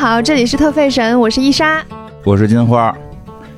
好，这里是特费神，我是伊莎。我是金花。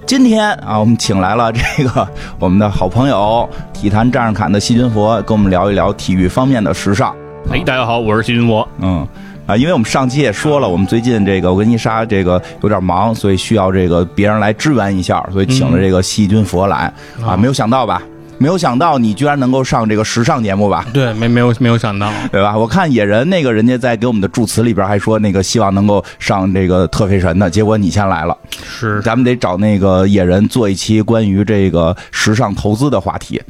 今天啊，我们请来了这个我们的好朋友体坛战士侃的细菌佛，跟我们聊一聊体育方面的时尚。哎，大家好，我是细菌佛。嗯，啊，因为我们上期也说了，我们最近这个我跟伊莎这个有点忙，所以需要这个别人来支援一下，所以请了这个细菌佛来啊，没有想到吧？没有想到你居然能够上这个时尚节目吧？对，没没有没有想到，对吧？我看野人那个人家在给我们的祝词里边还说那个希望能够上这个特费神的，结果你先来了。是，咱们得找那个野人做一期关于这个时尚投资的话题。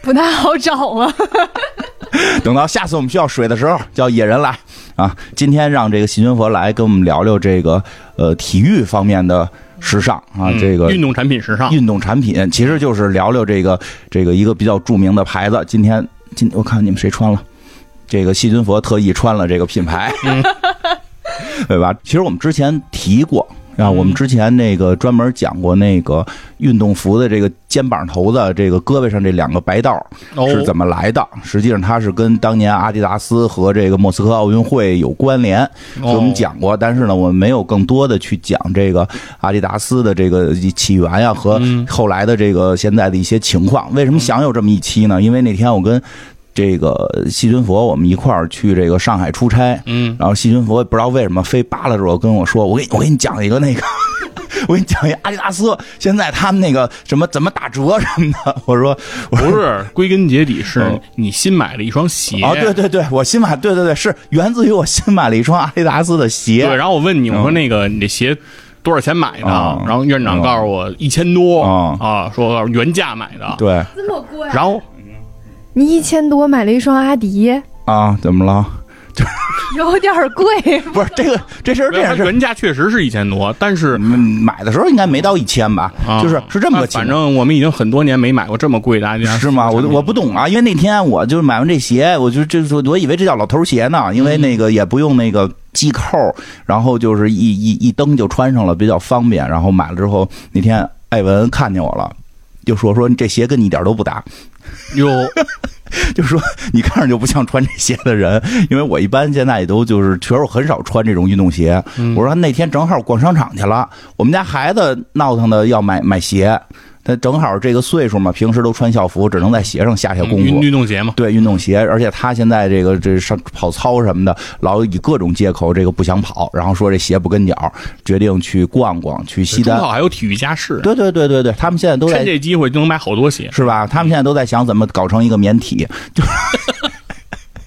不太好找啊。等到下次我们需要水的时候，叫野人来啊。今天让这个细菌佛来跟我们聊聊这个呃体育方面的。时尚啊，这个运动产品时尚，运动产品其实就是聊聊这个这个一个比较著名的牌子。今天今我看你们谁穿了，这个细菌佛特意穿了这个品牌，对吧？其实我们之前提过。啊，我们之前那个专门讲过那个运动服的这个肩膀头子，这个胳膊上这两个白道是怎么来的？实际上它是跟当年阿迪达斯和这个莫斯科奥运会有关联，所以我们讲过。但是呢，我们没有更多的去讲这个阿迪达斯的这个起源呀和后来的这个现在的一些情况。为什么想有这么一期呢？因为那天我跟。这个细菌佛，我们一块儿去这个上海出差，嗯，然后细菌佛不知道为什么非扒拉着我跟我说，我给我给你讲一个那个，我给你讲一阿迪达斯，现在他们那个什么怎么打折什么的。我说不是，归根结底是你新买了一双鞋。啊，对对对，我新买，对对对，是源自于我新买了一双阿迪达斯的鞋。对，然后我问你，我说那个你这鞋多少钱买的？然后院长告诉我一千多。啊，说原价买的，对，这么贵，然后。你一千多买了一双阿迪啊？怎么了？有点贵。不是这个这事儿这样，原价确实是一千多，但是买的时候应该没到一千吧？就是是这么个情况。反正我们已经很多年没买过这么贵的阿迪，是吗？我我不懂啊，因为那天我就买完这鞋，我就就说我以为这叫老头鞋呢，因为那个也不用那个系扣，然后就是一一一蹬就穿上了，比较方便。然后买了之后，那天艾文看见我了，就说说这鞋跟你一点都不搭。哟，就说你看着就不像穿这鞋的人，因为我一般现在也都就是确实我很少穿这种运动鞋。我说那天正好逛商场去了，我们家孩子闹腾的要买买鞋。他正好这个岁数嘛，平时都穿校服，只能在鞋上下下功夫。运动鞋嘛，对，运动鞋。而且他现在这个这上跑操什么的，老以各种借口这个不想跑，然后说这鞋不跟脚，决定去逛逛，去西单。还有体育家饰。对对对对对，他们现在都在趁这机会就能买好多鞋，是吧？他们现在都在想怎么搞成一个棉体，就。就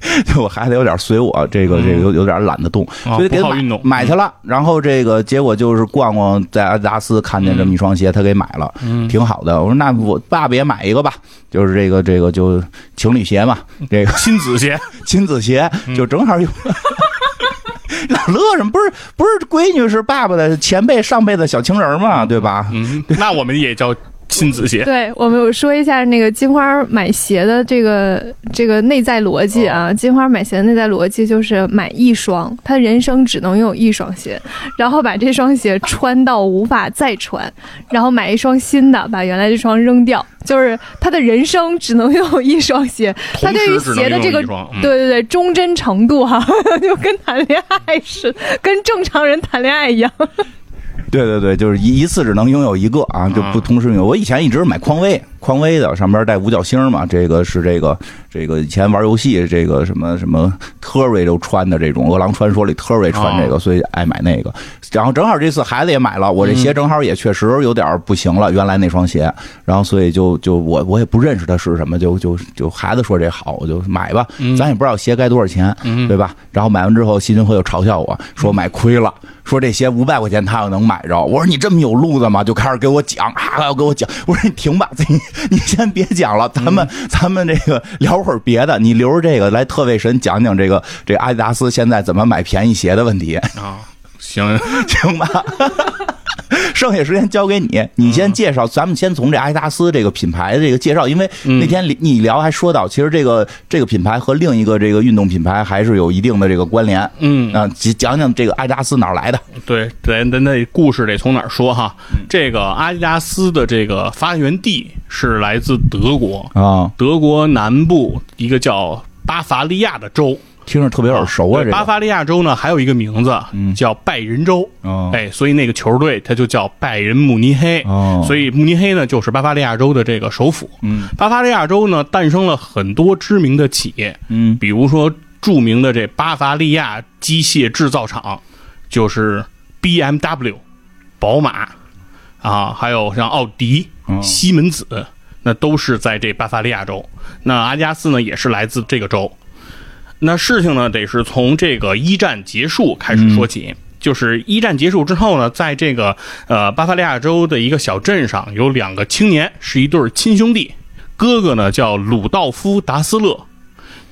我孩子有点随我，这个这个有有点懒得动，所以给买买去了。然后这个结果就是逛逛，在阿迪达斯看见这么一双鞋，他给买了，挺好的。我说那我爸爸也买一个吧，就是这个这个就情侣鞋嘛，这个亲子鞋，亲子鞋就正好有。老乐什么？不是不是，闺女是爸爸的前辈上辈子小情人嘛，对吧？嗯，那我们也叫。亲子鞋，对我们说一下那个金花买鞋的这个这个内在逻辑啊。金花买鞋的内在逻辑就是买一双，他人生只能拥有一双鞋，然后把这双鞋穿到无法再穿，然后买一双新的，把原来这双扔掉，就是他的人生只能拥有一双鞋。他对于鞋的这个对对对忠贞程度哈，就跟谈恋爱似的，跟正常人谈恋爱一样。对对对，就是一一次只能拥有一个啊，就不同时拥有。我以前一直买匡威，匡威的上边带五角星嘛，这个是这个这个以前玩游戏这个什么什么特瑞都穿的这种《饿狼传说》里特瑞穿这个，所以爱买那个。然后正好这次孩子也买了，我这鞋正好也确实有点不行了，原来那双鞋，然后所以就就我我也不认识它是什么，就就就孩子说这好，我就买吧。咱也不知道鞋该多少钱，对吧？然后买完之后，西军会又嘲笑我说买亏了。说这鞋五百块钱他要能买着，我说你这么有路子吗？就开始给我讲啊，要给我讲。我说你停吧，你 你先别讲了，咱们咱们这个聊会儿别的，你留着这个来特卫神讲讲这个这阿迪达斯现在怎么买便宜鞋的问题啊？行 行吧。剩下时间交给你，你先介绍。咱们先从这阿迪达斯这个品牌的这个介绍，因为那天你聊还说到，其实这个这个品牌和另一个这个运动品牌还是有一定的这个关联。嗯啊，讲讲这个阿迪达斯哪来的？对，咱咱那故事得从哪儿说哈？这个阿迪达斯的这个发源地是来自德国啊，德国南部一个叫巴伐利亚的州。听着特别耳熟啊。这巴伐利亚州呢，还有一个名字叫拜仁州，哎，所以那个球队它就叫拜仁慕尼黑。所以慕尼黑呢，就是巴伐利亚州的这个首府。嗯，巴伐利亚州呢，诞生了很多知名的企业，嗯，比如说著名的这巴伐利亚机械制造厂，就是 BMW，宝马，啊，还有像奥迪、西门子。那都是在这巴伐利亚州，那阿加斯呢也是来自这个州。那事情呢得是从这个一战结束开始说起，就是一战结束之后呢，在这个呃巴伐利亚州的一个小镇上，有两个青年是一对亲兄弟，哥哥呢叫鲁道夫·达斯勒，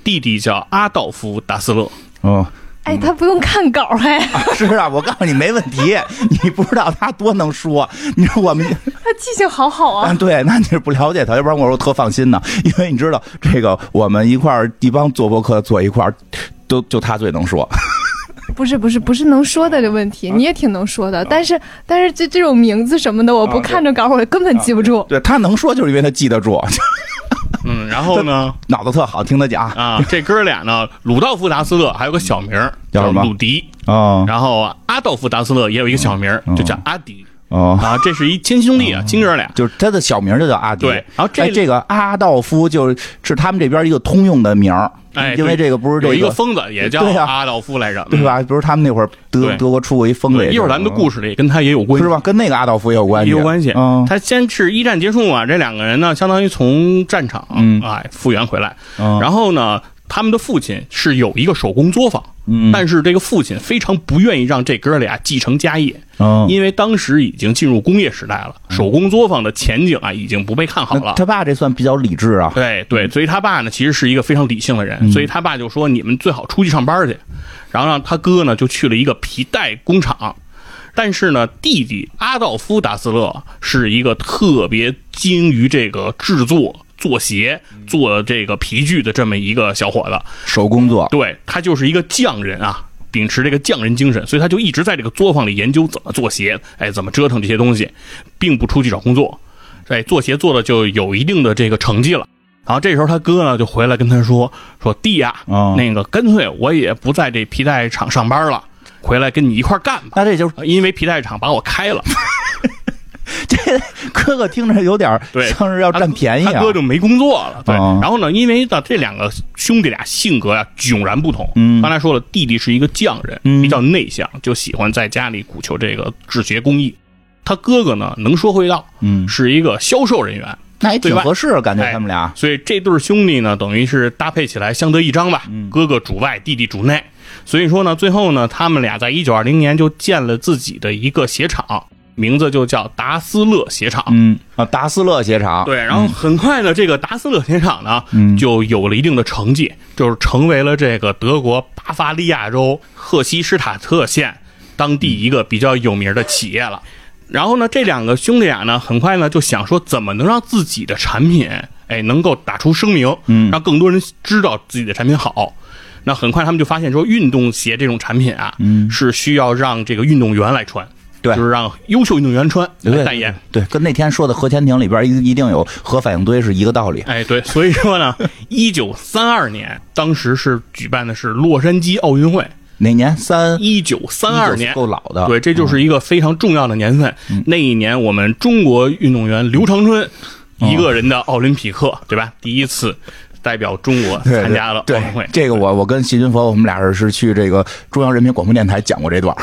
弟弟叫阿道夫·达斯勒。哦。哎，他不用看稿还是啊！我告诉你没问题，你不知道他多能说。你说我们他记性好好啊。对，那你是不了解他，要不然我说特放心呢。因为你知道这个，我们一块儿一帮做博客坐一块儿，都就他最能说。不是不是不是能说的这问题，你也挺能说的。但是但是这这种名字什么的，我不看着稿我根本记不住。对他能说，就是因为他记得住。嗯，然后呢？脑子特好，听他讲啊。这哥俩呢，鲁道夫·达斯勒还有个小名叫什么？鲁迪啊。然后阿道夫·达斯勒也有一个小名就叫阿迪。哦啊，这是一亲兄弟啊，亲哥俩。就是他的小名就叫阿迪。对。然后这这个阿道夫就是他们这边一个通用的名儿。哎，因为这个不是有一个疯子也叫阿道夫来着，对吧？不是他们那会儿德德国出过一疯子。一会儿咱们的故事里跟他也有关系，是吧？跟那个阿道夫也有关系，有关系。他先是一战结束嘛，这两个人呢，相当于从战场哎复原回来，然后呢。他们的父亲是有一个手工作坊，但是这个父亲非常不愿意让这哥俩继承家业，因为当时已经进入工业时代了，手工作坊的前景啊已经不被看好了。他爸这算比较理智啊，对对，所以他爸呢其实是一个非常理性的人，所以他爸就说你们最好出去上班去，然后让他哥呢就去了一个皮带工厂，但是呢弟弟阿道夫·达斯勒是一个特别精于这个制作。做鞋、做这个皮具的这么一个小伙子，手工做，对他就是一个匠人啊，秉持这个匠人精神，所以他就一直在这个作坊里研究怎么做鞋，哎，怎么折腾这些东西，并不出去找工作，哎，做鞋做的就有一定的这个成绩了。然后这时候他哥呢就回来跟他说：“说弟呀，那个干脆我也不在这皮带厂上班了，回来跟你一块干吧。”那这就是因为皮带厂把我开了。这哥哥听着有点 像是要占便宜啊，他哥就没工作了。对，然后呢，因为呢这两个兄弟俩性格呀迥然不同。嗯，刚才说了，弟弟是一个匠人，比较内向，就喜欢在家里鼓求这个制鞋工艺。他哥哥呢能说会道，嗯，是一个销售人员，那也挺合适，感觉他们俩。所以这对兄弟呢，等于是搭配起来相得益彰吧。哥哥主外，弟弟主内。所以说呢，最后呢，他们俩在一九二零年就建了自己的一个鞋厂。名字就叫达斯勒鞋厂，嗯啊，达斯勒鞋厂，对，然后很快呢，这个达斯勒鞋厂呢，就有了一定的成绩，就是成为了这个德国巴伐利亚州赫希施塔特县当地一个比较有名的企业了。然后呢，这两个兄弟俩呢，很快呢就想说，怎么能让自己的产品，哎，能够打出声名，嗯，让更多人知道自己的产品好。那很快他们就发现说，运动鞋这种产品啊，嗯，是需要让这个运动员来穿。对，就是让优秀运动员穿代言，对，跟那天说的核潜艇里边一一定有核反应堆是一个道理。哎，对，所以说呢，一九三二年，当时是举办的是洛杉矶奥运会，哪年？三一九三二年，够老的。对，这就是一个非常重要的年份。那一年，我们中国运动员刘长春一个人的奥林匹克，对吧？第一次代表中国参加了奥运会。这个我我跟谢军佛，我们俩是是去这个中央人民广播电台讲过这段。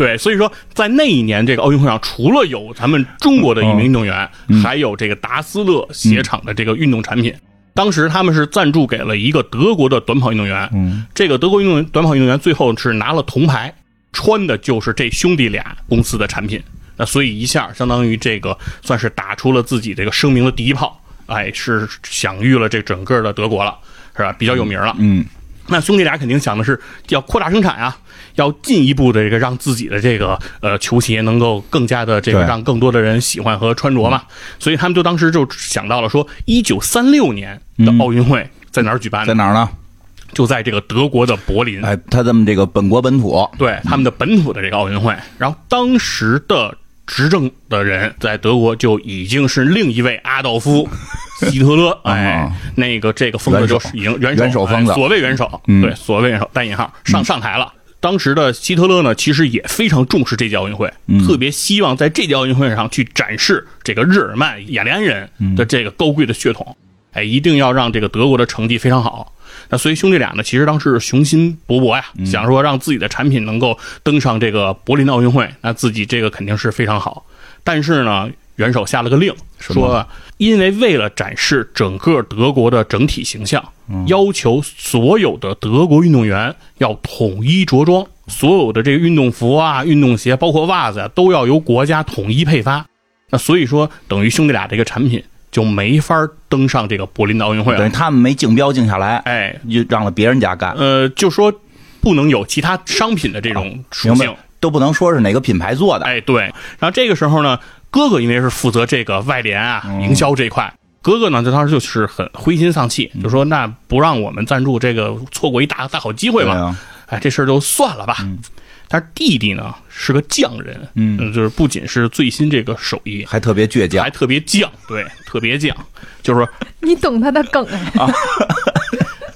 对，所以说在那一年这个奥运会上，除了有咱们中国的一名运动员，还有这个达斯勒鞋厂的这个运动产品。当时他们是赞助给了一个德国的短跑运动员，这个德国运动员短跑运动员最后是拿了铜牌，穿的就是这兄弟俩公司的产品。那所以一下相当于这个算是打出了自己这个声明的第一炮，哎，是享誉了这整个的德国了，是吧？比较有名了。嗯。那兄弟俩肯定想的是要扩大生产啊，要进一步的这个让自己的这个呃球鞋能够更加的这个让更多的人喜欢和穿着嘛，所以他们就当时就想到了说，一九三六年的奥运会在哪儿举办？在哪儿呢？就在这个德国的柏林。哎，他们这个本国本土，对他们的本土的这个奥运会。然后当时的执政的人在德国就已经是另一位阿道夫· 希特勒，哎，那个这个疯子就是已经元元首疯子，所谓元首，嗯。对，所谓元首。带引号。上上台了。当时的希特勒呢，其实也非常重视这届奥运会，嗯特别希望在这届奥运会上去展示这个日耳曼雅利安人的这个高贵的血统，哎，一定要让这个德国的成绩非常好。那所以兄弟俩呢，其实当时雄心勃勃呀，想说让自己的产品能够登上这个柏林的奥运会，那自己这个肯定是非常好。但是呢，元首下了个令，说因为为了展示整个德国的整体形象，要求所有的德国运动员要统一着装，所有的这个运动服啊、运动鞋，包括袜子啊，都要由国家统一配发。那所以说，等于兄弟俩这个产品就没法登上这个柏林的奥运会了。等于他们没竞标竞下来，哎，就让了别人家干，呃，就说不能有其他商品的这种属性？都不能说是哪个品牌做的，哎，对。然后这个时候呢，哥哥因为是负责这个外联啊、嗯。营销这一块，哥哥呢，就当时就是很灰心丧气，嗯。就说那不让我们赞助，这个错过一大大好机会嘛。哎，这事儿就算了吧。但是弟弟呢是个匠人，嗯。就是不仅是最新这个手艺，还特别倔强。还，特别犟，对，特别犟，就是说 你懂他的梗哎，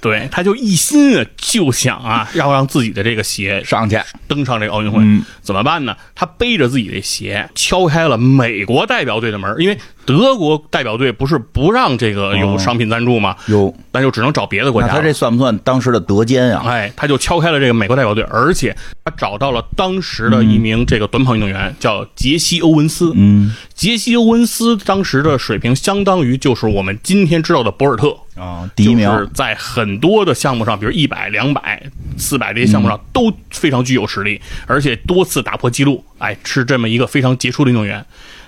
对，他就一心啊，就想啊，要让自己的这个鞋上去，登上这个奥运会，嗯。怎么办呢？他背着自己的鞋，敲开了美国代表队的门，因为德国代表队不是不让这个有商品赞助吗？有，那就只能找别的国家。那他这算不算当时的德奸啊？哎，他就敲开了这个美国代表队，而且他找到了当时的一名这个短跑运动员，叫杰西·欧文斯。嗯杰西·欧文斯当时的水平相当于就是我们今天知道的博尔特，啊，第一名就是在很多的项目上，比如一百、两百、四百这些项目上都非常具有实力，而且多次打破纪录，哎，是这么一个非常杰出的运动员。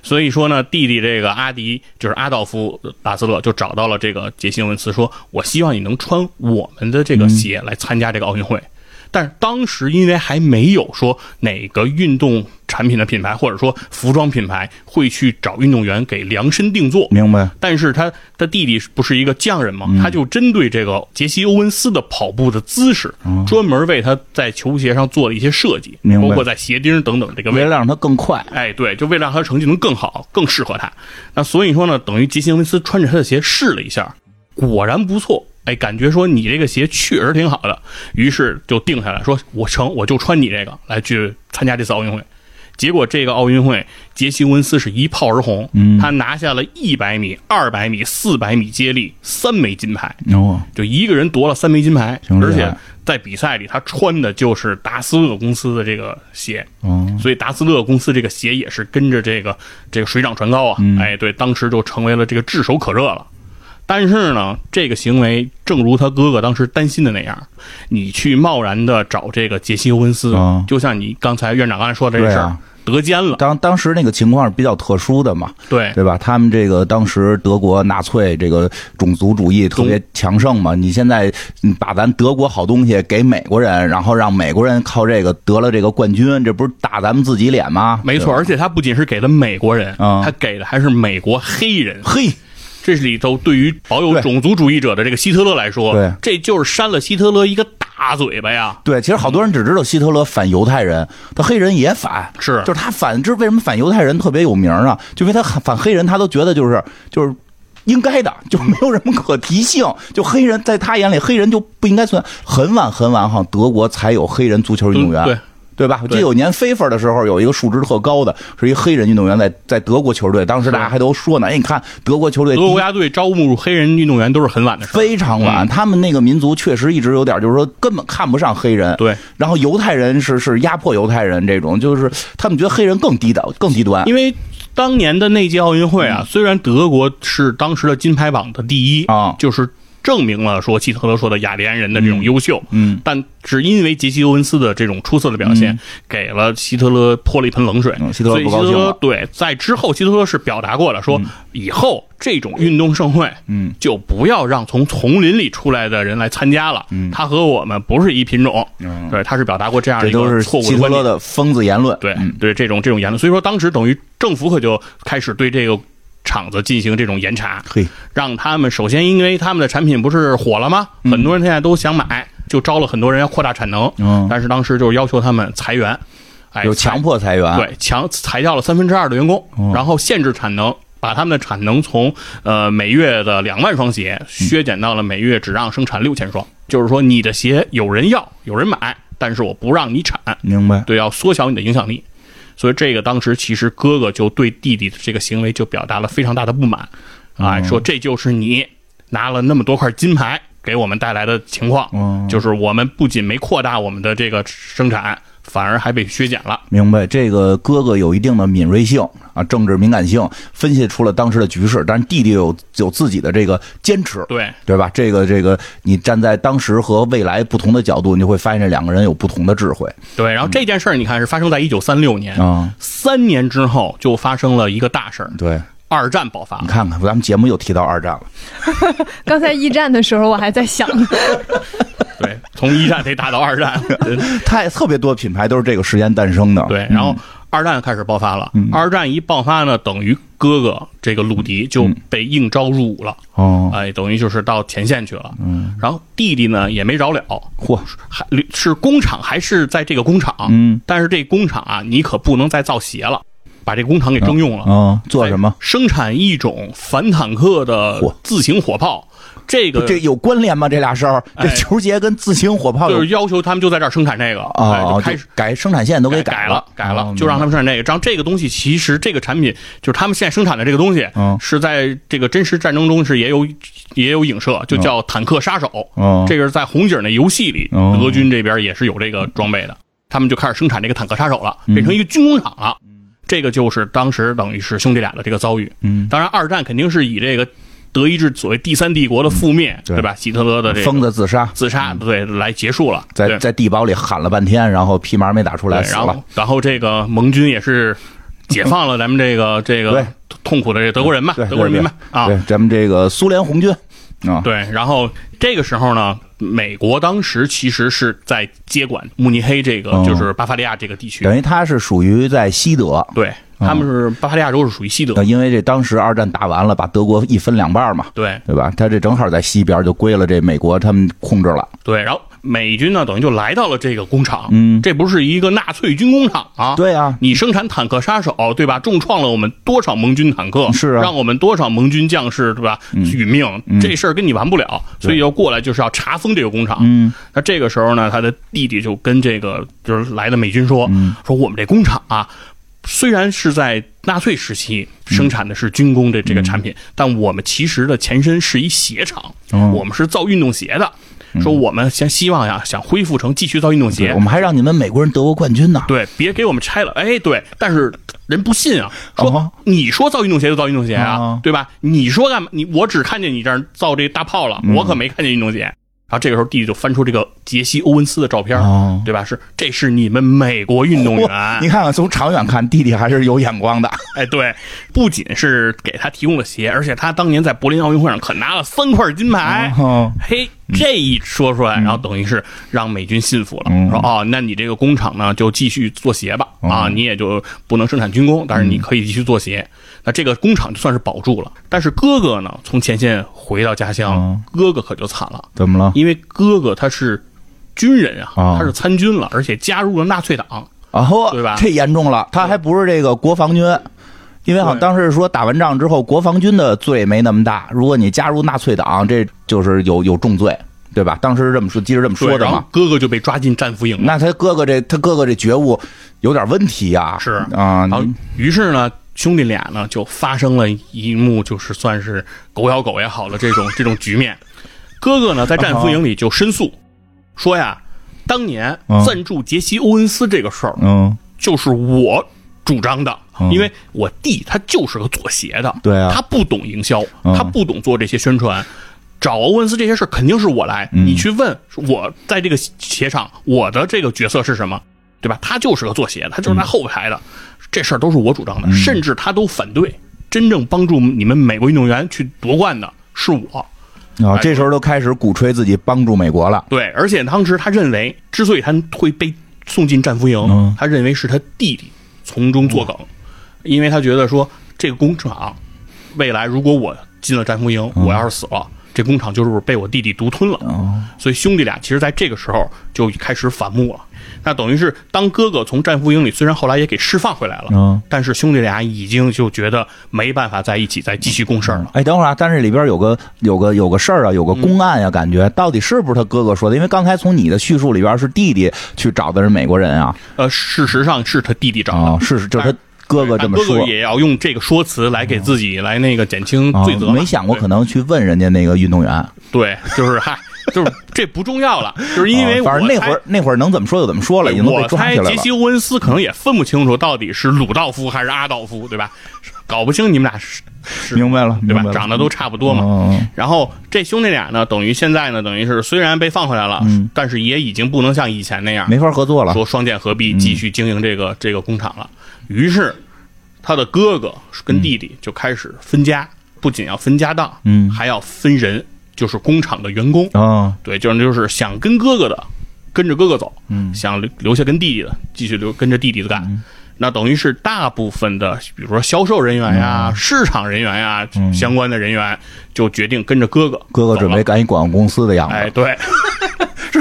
所以说呢，弟弟这个阿迪就是阿道夫·拉斯勒就找到了这个杰西·欧文斯，说：“我希望你能穿我们的这个鞋来参加这个奥运会。但是当时因为还没有说哪个运动产品的品牌或者说服装品牌会去找运动员给量身定做，明白？但是他他弟弟不是一个匠人嘛？嗯他就针对这个杰西·欧文斯的跑步的姿势，专门为他在球鞋上做了一些设计，哦明白包括在鞋钉等等这个位置。为了让他更快，哎，对，就为了让他成绩能更好、更适合他。那所以说呢，等于杰西·欧文斯穿着他的鞋试了一下，果然不错。哎，感觉说你这个鞋确实挺好的，于是就定下来说，我成我就穿你这个来去参加这次奥运会。结果这个奥运会，杰西·欧文斯是一炮而红，嗯他拿下了一百米、二百米、四百米接力三枚金牌，哦，就一个人夺了三枚金牌，而且在比赛里他穿的就是达斯勒公司的这个鞋，哦，所以达斯勒公司这个鞋也是跟着这个这个水涨船高啊，嗯哎，对，当时就成为了这个炙手可热了。但是呢，这个行为正如他哥哥当时担心的那样，你去贸然的找这个杰西·欧文斯，啊。就像你刚才院长刚才说的这事儿得奸了，当当时那个情况是比较特殊的嘛，对。对吧？他们这个当时德国纳粹这个种族主义特别强盛嘛，你现在嗯把咱德国好东西给美国人，然后让美国人靠这个得了这个冠军，这不是打咱们自己脸吗？没错，而且他不仅是给了美国人，啊。他给的还是美国黑人。嘿，这里头对于保有种族主义者的这个希特勒来说，对这就是扇了希特勒一个大嘴巴呀！对，其实好多人只知道希特勒反犹太人，他黑人也反，是就是他反，这为什么反犹太人特别有名啊？就因为他反黑人，他都觉得就是就是。应该的，就没有什么可提性。就黑人在他眼里，黑人就不应该存在。很晚很晚，好像德国才有黑人足球运动员，对对吧？我记得对有年非法的时候，有一个数值特高的，是一黑人运动员在在德国球队，当时大家还都说呢，哎，你看德国球队德国国家队招募黑人运动员都是很晚的事。非常晚，嗯。他们那个民族确实一直有点，就是说根本看不上黑人。对，然后犹太人是是压迫犹太人这种，就是他们觉得黑人更低的更低端。因为当年的那届奥运会啊，虽然德国是当时的金牌榜的第一啊。就是证明了说希特勒说的雅利安人的这种优秀，嗯，但只因为杰西·欧文斯的这种出色的表现，给了希特勒泼了一盆冷水。嗯希特勒所以希特不高兴了勒对在之后，希特勒是表达过了，说以后这种运动盛会，嗯，就不要让从丛林里出来的人来参加了。嗯他和我们不是一品种。嗯对，他是表达过这样一个错误的观点。希特勒的疯子言论。对嗯对，这种这种言论，所以说当时等于政府可就开始对这个厂子进行这种严查，嘿，让他们首先因为他们的产品不是火了吗？很多人现在都想买，就招了很多人要扩大产能。嗯但是当时就是要求他们裁员，哎，有强迫裁员，对，强裁掉了三分之二的员工，哦然后限制产能，把他们的产能从呃每月的两万双鞋削减到了每月只让生产六千双。就是说，你的鞋有人要，有人买，但是我不让你产，明白？对，要缩小你的影响力。所以这个当时其实哥哥就对弟弟的这个行为就表达了非常大的不满，啊，说这就是你拿了那么多块金牌给我们带来的情况，嗯。就是我们不仅没扩大我们的这个生产，反而还被削减了。明白，这个哥哥有一定的敏锐性啊，政治敏感性，分析出了当时的局势，但是弟弟有有自己的这个坚持，对，对吧？这个这个，你站在当时和未来不同的角度，你就会发现这两个人有不同的智慧对，然后这件事儿你看是发生在一九三六年，啊。三年之后就发生了一个大事儿，对，二战爆发。你。看看，咱们节目又提到二战了，刚才一战的时候，我还在想，对，从一战得打到二战，太特别多品牌都是这个时间诞生的。对，然后二战开始爆发了。嗯。二战一爆发呢，等于哥哥这个鲁迪就被应招入伍了，哦，哎，等于就是到前线去了。嗯，然后弟弟呢也没着了，嚯，还是工厂还是在这个工厂，嗯。但是这工厂啊，你可不能再造鞋了，把这工厂给征用了。嗯，做什么？生产一种反坦克的自行火炮，这个这有关联吗？这俩事儿，这哎球鞋跟自行火炮有就是要求他们就在这儿生产这个，哎，啊，就开始改生产线都给改了，改了哦，就让他们生产这个。然后这个东西其实这个产品就是他们现在生产的这个东西嗯，是在这个真实战争中是也有也有影射，就叫坦克杀手。哦这个是在红警那游戏里，哦德军这边也是有这个装备的，他们就开始生产这个坦克杀手了，嗯变成一个军工厂了。这个就是当时等于是兄弟俩的这个遭遇。嗯，当然，二战肯定是以这个德意志所谓第三帝国的覆灭，嗯对对吧？希特勒的这个疯子自杀，自杀，对，来结束了。在在地堡里喊了半天，然后屁毛没打出来，然后。然后这个盟军也是解放了咱们这个这个痛苦的这德国人嘛，德国人民嘛啊，对，咱们这个苏联红军啊，对。然后这个时候呢，美国当时其实是在接管慕尼黑这个哦就是巴伐利亚这个地区，等于他是属于在西德，对，他们是巴伐利亚州是属于西德呃，因为这当时二战打完了，把德国一分两半嘛，对对吧？他这正好在西边，就归了这美国他们控制了。对。然后美军呢，等于就来到了这个工厂，嗯。这不是一个纳粹军工厂啊，对啊，你生产坦克杀手，对吧？重创了我们多少盟军坦克，是啊。让我们多少盟军将士，对吧？殒命，这事儿跟你完不了，所以要过来就是要查封这个工厂。嗯。那这个时候呢，他的弟弟就跟这个就是来的美军说，嗯。说我们这工厂啊，虽然是在纳粹时期生产的是军工的这个产品，但我们其实的前身是一鞋厂，哦。我们是造运动鞋的。说我们先希望呀，想恢复成继续造运动鞋，我们还让你们美国人得过冠军呢。对，别给我们拆了。哎，对，但是人不信啊，哦说你说造运动鞋就造运动鞋啊哦，对吧？你说干嘛？你我只看见你这儿造这大炮了，嗯我可没看见运动鞋。然后这个时候弟弟就翻出这个杰西·欧文斯的照片，哦对吧？是这是你们美国运动员，你看看，从长远看，弟弟还是有眼光的。哎，对，不仅是给他提供了鞋，而且他当年在柏林奥运会上可拿了三块金牌。哦嘿，这一说出来，然后等于是让美军信服了，嗯说哦，那你这个工厂呢就继续做鞋吧，哦啊，你也就不能生产军工，但是嗯你可以继续做鞋。那这个工厂就算是保住了。但是哥哥呢，从前线回到家乡，哦哥哥可就惨了，怎么了？因为哥哥他是军人啊，哦他是参军了，而且加入了纳粹党。啊嚯，对吧这严重了，他还不是这个国防军。因为好像当时说打完仗之后，国防军的罪没那么大，如果你加入纳粹党，这就是有有重罪，对吧？当时是这么说，记着这么说对，的嘛。哥哥就被抓进战俘营了。那他哥哥这他哥哥这觉悟有点问题呀、是啊，然后于是呢，兄弟俩呢就发生了一幕，就是算是狗咬狗也好了这种 这种局面。哥哥呢在战俘营里就申诉，说呀，当年嗯赞助杰西·欧文斯这个事儿嗯，就是我主张的，嗯因为我弟他就是个做鞋的，对啊他不懂营销，嗯他不懂做这些宣传。找欧文斯这些事儿肯定是我来，嗯你去问我在这个鞋厂我的这个角色是什么，对吧？他就是个做鞋的，他就是在后排的，这事儿都是我主张的，嗯甚至他都反对。真正帮助你们美国运动员去夺冠的是我，啊，这时候都开始鼓吹自己帮助美国了。对，而且当时他认为，之所以他会被送进战俘营，嗯他认为是他弟弟从中作梗，因为他觉得说这个工厂未来如果我进了战俘营，我要是死了，这工厂就是被我弟弟独吞了。哦，所以兄弟俩其实在这个时候就开始反目了。那等于是当哥哥从战俘营里，虽然后来也给释放回来了，嗯，但是兄弟俩已经就觉得没办法在一起再继续共事了。哎，等会儿啊，但是里边有个有个有个事儿啊，有个公案呀、感觉到底是不是他哥哥说的？因为刚才从你的叙述里边是弟弟去找的是美国人啊，呃，事实上是他弟弟找的。啊，是是，就是他哥哥这么说但哥哥。也要用这个说辞来给自己来那个减轻啊罪责嘛、没想过可能去问人家那个运动员，对，就是嗨，就是这不重要了，就是因为啊反正我那会儿那会儿能怎么说就怎么说了，已经我抓起来了猜杰西。·欧文斯可能也分不清楚到底是鲁道夫还是阿道夫，对吧？搞不清你们俩是是明白了，对吧长得都差不多嘛。嗯然后这兄弟俩呢，等于现在呢，等于是虽然被放回来了，嗯但是也已经不能像以前那样没法合作了。说双剑合璧，继续经营这个、这个工厂了。于是他的哥哥跟弟弟就开始分家，不仅要分家当，嗯还要分人，就是工厂的员工。啊，对，就是就是想跟哥哥的跟着哥哥走，嗯想留留下跟弟弟的继续留跟着弟弟的干。那等于是大部分的，比如说销售人员呀、市场人员呀、相关的人员，就决定跟着哥哥。哥哥准备走了。干一广告公司的样子哎，子，对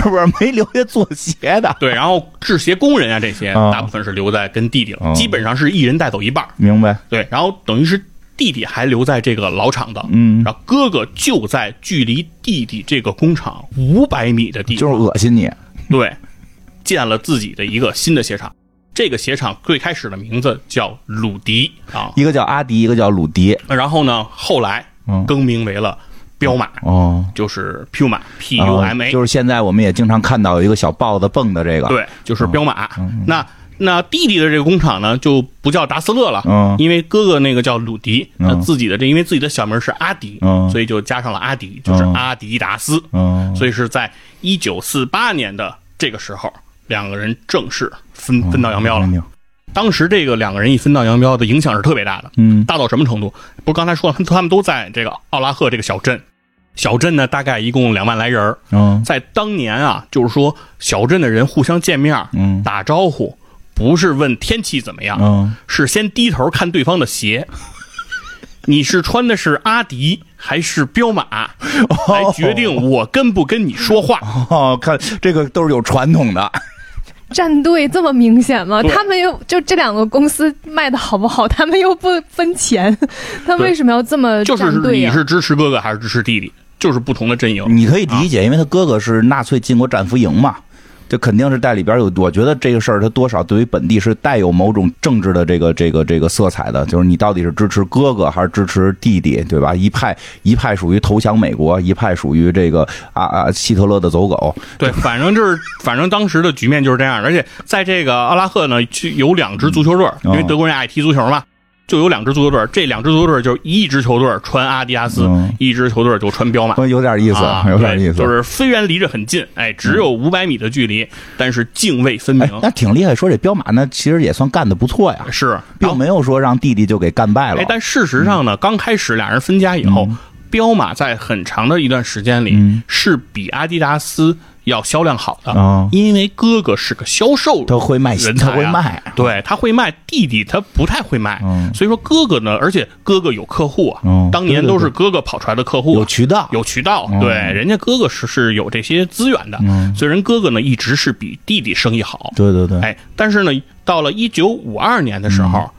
是不是没留下做鞋的？对，然后制鞋工人啊这些，啊大部分是留在跟弟弟了，啊基本上是一人带走一半。明白？对，然后等于是弟弟还留在这个老厂的，嗯然后哥哥就在距离弟弟这个工厂五百米的地方，就是恶心你。对，建了自己的一个新的鞋厂。这个鞋厂最开始的名字叫鲁迪啊，一个叫阿迪，一个叫鲁迪。然后呢，后来嗯更名为了彪马，哦，就是 Puma P U M 啊 A，就是现在我们也经常看到有一个小豹子蹦的这个。，对，就是彪马。嗯那那弟弟的这个工厂呢，就不叫达斯勒了，嗯因为哥哥那个叫鲁迪，嗯那自己的这因为自己的小名是阿迪，嗯所以就加上了阿迪，就是嗯阿迪达斯。嗯，所以是在一九四八年的这个时候，两个人正式分分道扬镳了。明当时这个两个人一分道扬镳的影响是特别大的，嗯大到什么程度？不是刚才说了，他们都在这个奥拉赫这个小镇，小镇呢大概一共两万来人儿嗯在当年啊，就是说小镇的人互相见面嗯打招呼，不是问天气怎么样，嗯，是先低头看对方的鞋。你是穿的是阿迪还是彪马，来决定我跟不跟你说话。哦，看这个都是有传统的。站队这么明显吗？他们又就这两个公司卖的好不好，他们又不分钱，他为什么要这么就是站队呀、你是支持哥哥还是支持弟弟，就是不同的阵营。你可以理解，因为他哥哥是纳粹进过战俘营嘛，这肯定是在里边有。我觉得这个事儿，它多少对于本地是带有某种政治的这个这个这个色彩的，就是你到底是支持哥哥还是支持弟弟，对吧？一派一派属于投降美国，一派属于这个啊啊希特勒的走狗。对，反正就是，反正当时的局面就是这样。而且在这个阿拉赫呢，就有两支足球队，因为德国人爱踢足球嘛，就有两支足球队。这两支足球队就是一支球队穿阿迪达斯，嗯一支球队就穿彪马。有点意思，啊，有点意思。就是虽然离着很近，哎，只有五百米的距离，但是泾渭分明。哎，那挺厉害。说这彪马呢，其实也算干的不错呀，是，并没有说让弟弟就给干败了。哎，但事实上呢，刚开始俩人分家以后，彪马在很长的一段时间里嗯是比阿迪达斯要销量好的，啊因为哥哥是个销售他会卖，人才、他啊，会卖。对他会卖，弟弟他不太会卖，嗯所以说哥哥呢，而且哥哥有客户啊，嗯当年都是哥哥跑出来的客户啊、有渠道，有渠道，嗯对，人家哥哥是是有这些资源的，嗯所以人哥哥呢一直是比弟弟生意好，对对对，哎，但是呢，到了一九五二年的时候。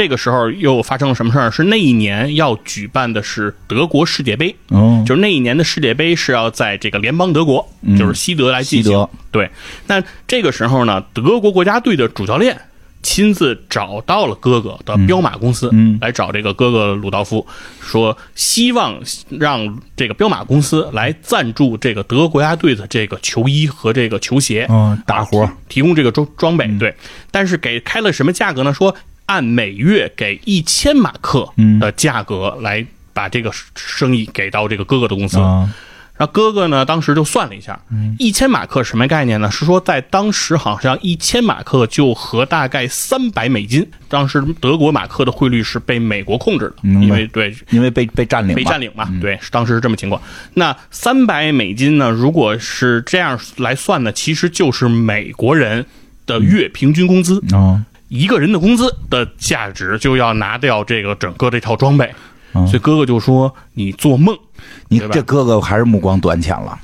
嗯这个时候又发生了什么事儿？是那一年要举办的是德国世界杯，哦，就是那一年的世界杯是要在这个联邦德国，嗯。就是西德来进行。西德。对，那这个时候呢，德国国家队的主教练亲自找到了哥哥的彪马公司，嗯。来找这个哥哥鲁道夫，说希望让这个彪马公司来赞助这个德国国家队的这个球衣和这个球鞋，嗯，大活提提供这个装装嗯备。对，但是给开了什么价格呢？说按每月给一千马克嗯的价格来把这个生意给到这个哥哥的公司。啊，然后哥哥呢，当时就算了一下，嗯一千马克什么概念呢？是说在当时好像一千马克就合大概三百美金。当时德国马克的汇率是被美国控制的，因为对因为被被占领，被占领嘛，对，当时是这么情况。那三百美金呢？如果是这样来算呢，其实就是美国人的月平均工资，啊，一个人的工资的价值就要拿掉这个整个这套装备。嗯。所以哥哥就说：“你做梦，你这哥哥还是目光短浅了。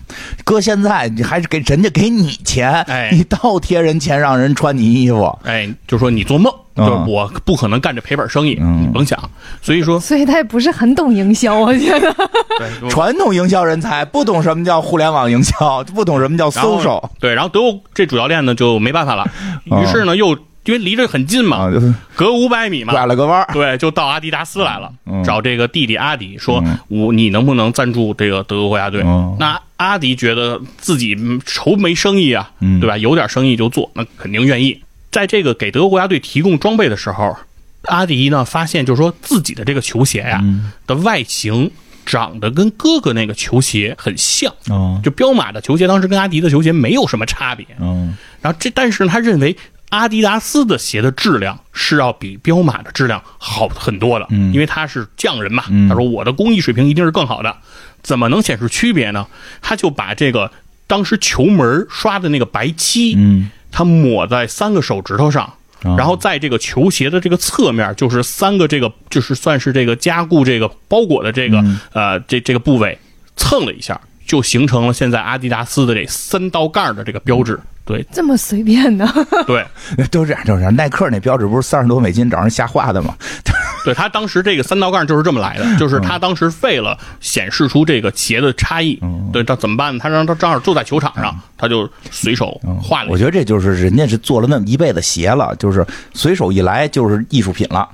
哥现在你还是给人家给你钱，哎。你倒贴人钱让人穿你衣服，哎，就说你做梦，嗯。就是我不可能干这赔本生意，嗯。你甭想。所以说，所以他也不是很懂营销，我觉得。对传统营销人才不懂什么叫互联网营销，不懂什么叫 social 对，然后德国这主教练呢就没办法了，哦于是呢又因为离这很近嘛，啊，就是隔五百米嘛，拐了个弯儿。对，就到阿迪达斯来了，嗯找这个弟弟阿迪说嗯：“我你能不能赞助这个德国国家队？”嗯那阿迪觉得自己嗯愁没生意啊，嗯对吧？有点生意就做，那肯定愿意。在这个给德国国家队提供装备的时候，阿迪呢发现，就是说自己的这个球鞋呀、嗯的外形长得跟哥哥那个球鞋很像，哦就彪马的球鞋当时跟阿迪的球鞋没有什么差别。嗯然后这，但是他认为阿迪达斯的鞋的质量是要比彪马的质量好很多的，嗯因为他是匠人嘛。嗯他说我的工艺水平一定是更好的，怎么能显示区别呢？他就把这个当时球门刷的那个白漆，嗯他抹在三个手指头上。哦然后在这个球鞋的这个侧面，就是三个这个，就是算是这个加固这个包裹的这个、嗯呃这这个部位蹭了一下，就形成了现在阿迪达斯的这三道杠的这个标志。对这么随便的，对，都这样，都是这样。耐克那标志不是三十多美金找人瞎画的吗？对他当时这个三道杠就是这么来的，就是他当时为了显示出这个鞋的差异，对他怎么办呢？他让他正好坐在球场上，他就随手画了。我觉得这就是人家是做了那么一辈子鞋了，就是随手一来就是艺术品了。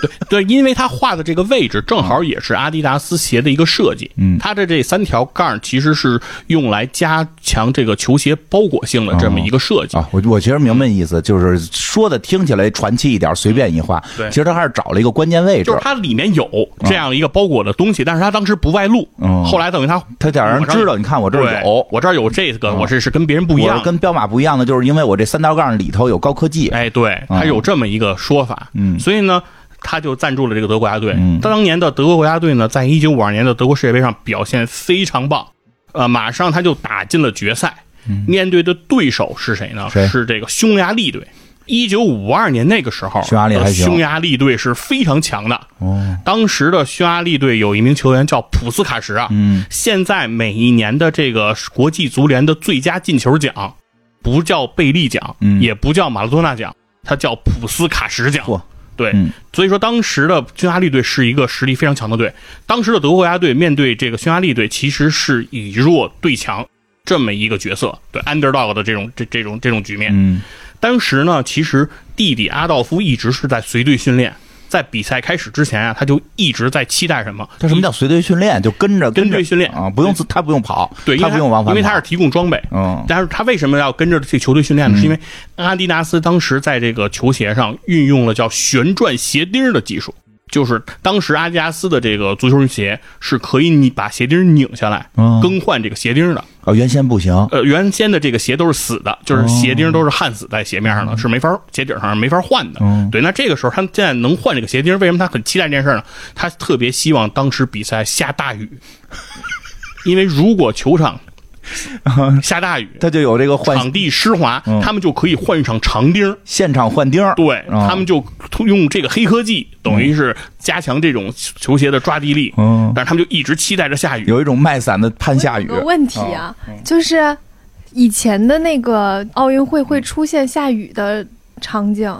对，因为他画的这个位置正好也是阿迪达斯鞋的一个设计。嗯它的这三条杠其实是用来加强这个球鞋包裹性的这么一个设计。啊，我我其实明白意思，就是说的听起来传奇一点，随便一画。对其实他还是找了一个关键位置就是，它里面有这样一个包裹的东西，但是他当时不外露。嗯后来等于他他得让人知道，你看我这儿有，我这儿有这个，我这是跟别人不一样跟彪马不一样的，就是因为我这三条杠里头有高科技。哎，对，他有这么一个说法，嗯所以呢，他就赞助了这个德国国家队。嗯。当年的德国国家队呢，在一九五二年的德国世界杯上表现非常棒，呃，马上他就打进了决赛，面对的对手是谁呢？是这个匈牙利队。一九五二年那个时候，匈牙利匈牙利队是非常强的。哦，当时的匈牙利队有一名球员叫普斯卡什啊，嗯。现在每一年的这个国际足联的最佳进球奖，不叫贝利奖，嗯。也不叫马拉多纳奖，它叫普斯卡什奖。嚯。对，嗯所以说当时的匈牙利队是一个实力非常强的队。当时的德国国家队面对这个匈牙利队，其实是以弱对强这么一个角色，对 underdog 的这种这这种这种局面。嗯当时呢，其实弟弟阿道夫一直是在随队训练，在比赛开始之前啊，他就一直在期待什么？他什么叫随队训练？就跟着着跟队训练啊，不用自他不用跑，对，他不用往返跑，因为他是提供装备。嗯但是他为什么要跟着这球队训练呢？是因为阿迪达斯当时在这个球鞋上运用了叫旋转鞋钉的技术，就是当时阿迪达斯的这个足球鞋是可以你把鞋钉拧下来，嗯更换这个鞋钉的。哦，原先不行，呃，原先的这个鞋都是死的，就是鞋钉都是焊死在鞋面上的，是没法鞋底上没法换的。嗯对，那这个时候他现在能换这个鞋钉，为什么他很期待这件事呢？他特别希望当时比赛下大雨，因为如果球场 下大雨，他就有这个换场地湿滑，嗯他们就可以换上长钉。现场换钉，对，嗯他们就用这个黑科技，等于是加强这种球鞋的抓地力。嗯，但是他们就一直期待着下雨。有一种卖伞的盼下雨有，个问题啊，就是以前的那个奥运会会出现下雨的场景，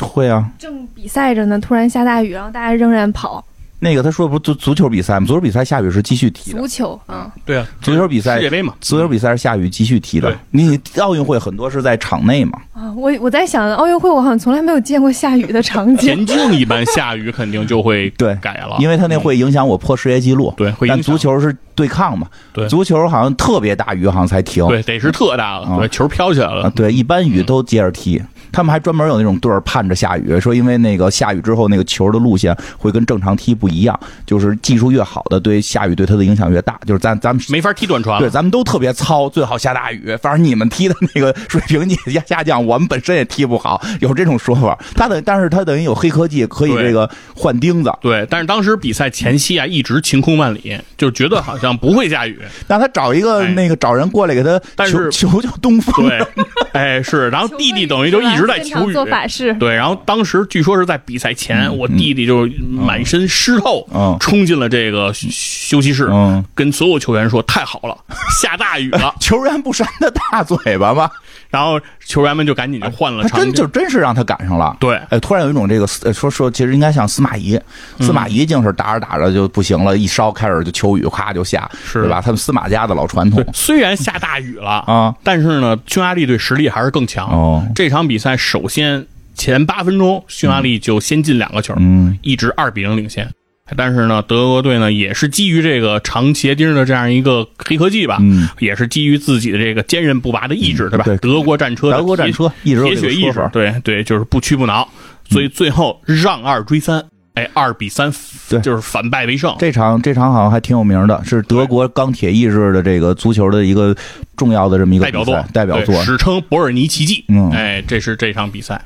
会啊。正比赛着呢，突然下大雨，然后大家仍然跑。那个他说不是足足球比赛吗？足球比赛下雨是继续踢的，足球啊，对啊，足球比赛世界杯嘛，足球比赛是下雨继续踢的。你奥运会很多是在场内嘛，啊，我我在想，奥运会我好像从来没有见过下雨的场景。田径一般下雨肯定就会 对改了，因为他那会影响我破世界纪录。但对会但足球是对抗嘛，对足球好像特别大雨好像才停。对得是特大了，啊对球飘起来啊了，，对，一般雨都接着踢。他们还专门有那种队儿盼着下雨，说因为那个下雨之后那个球的路线会跟正常踢不一样，就是技术越好的对下雨对他的影响越大。就是咱咱们没法踢短传对，咱们都特别糙，最好下大雨。反正你们踢的那个水平也下下降，我们本身也踢不好，有这种说法。他等，但是他等于有黑科技，可以这个换钉子。对，但是当时比赛前期啊，一直晴空万里，就觉得好像不会下雨。让他找一个哎那个找人过来给他但是求求求东风。对，哎是，然后弟弟等于就一直在求雨。做法事，对，然后当时据说是在比赛前，我弟弟就满身湿透，嗯冲进了这个休休息室，嗯，跟所有球员说：“太好了，下大雨了。球员不扇他大嘴巴吗？”然后球员们就赶紧就换了场景。他真就真是让他赶上了。对，哎，突然有一种这个呃说说，其实应该像司马懿，司马懿竟是打着打着就不行了，一烧开始就秋雨，咵就下，是对吧？他们司马家的老传统虽然下大雨了啊，但是呢，匈牙利队实力还是更强。哦，这场比赛首先前八分钟，匈牙利就先进两个球，嗯一直二比零领先。但是呢，德国队呢也是基于这个长鞋钉的这样一个黑科技吧，嗯，也是基于自己的这个坚韧不拔的意志，对吧？对德国战车德国战车一直铁血意志对对，就是不屈不挠，所以最后让二追三，哎，二比三，对就是反败为胜。这场这场好像还挺有名的，是德国钢铁意志的这个足球的一个重要的这么一个代表作，代表作。史称伯尔尼奇迹。嗯哎，这是这场比赛。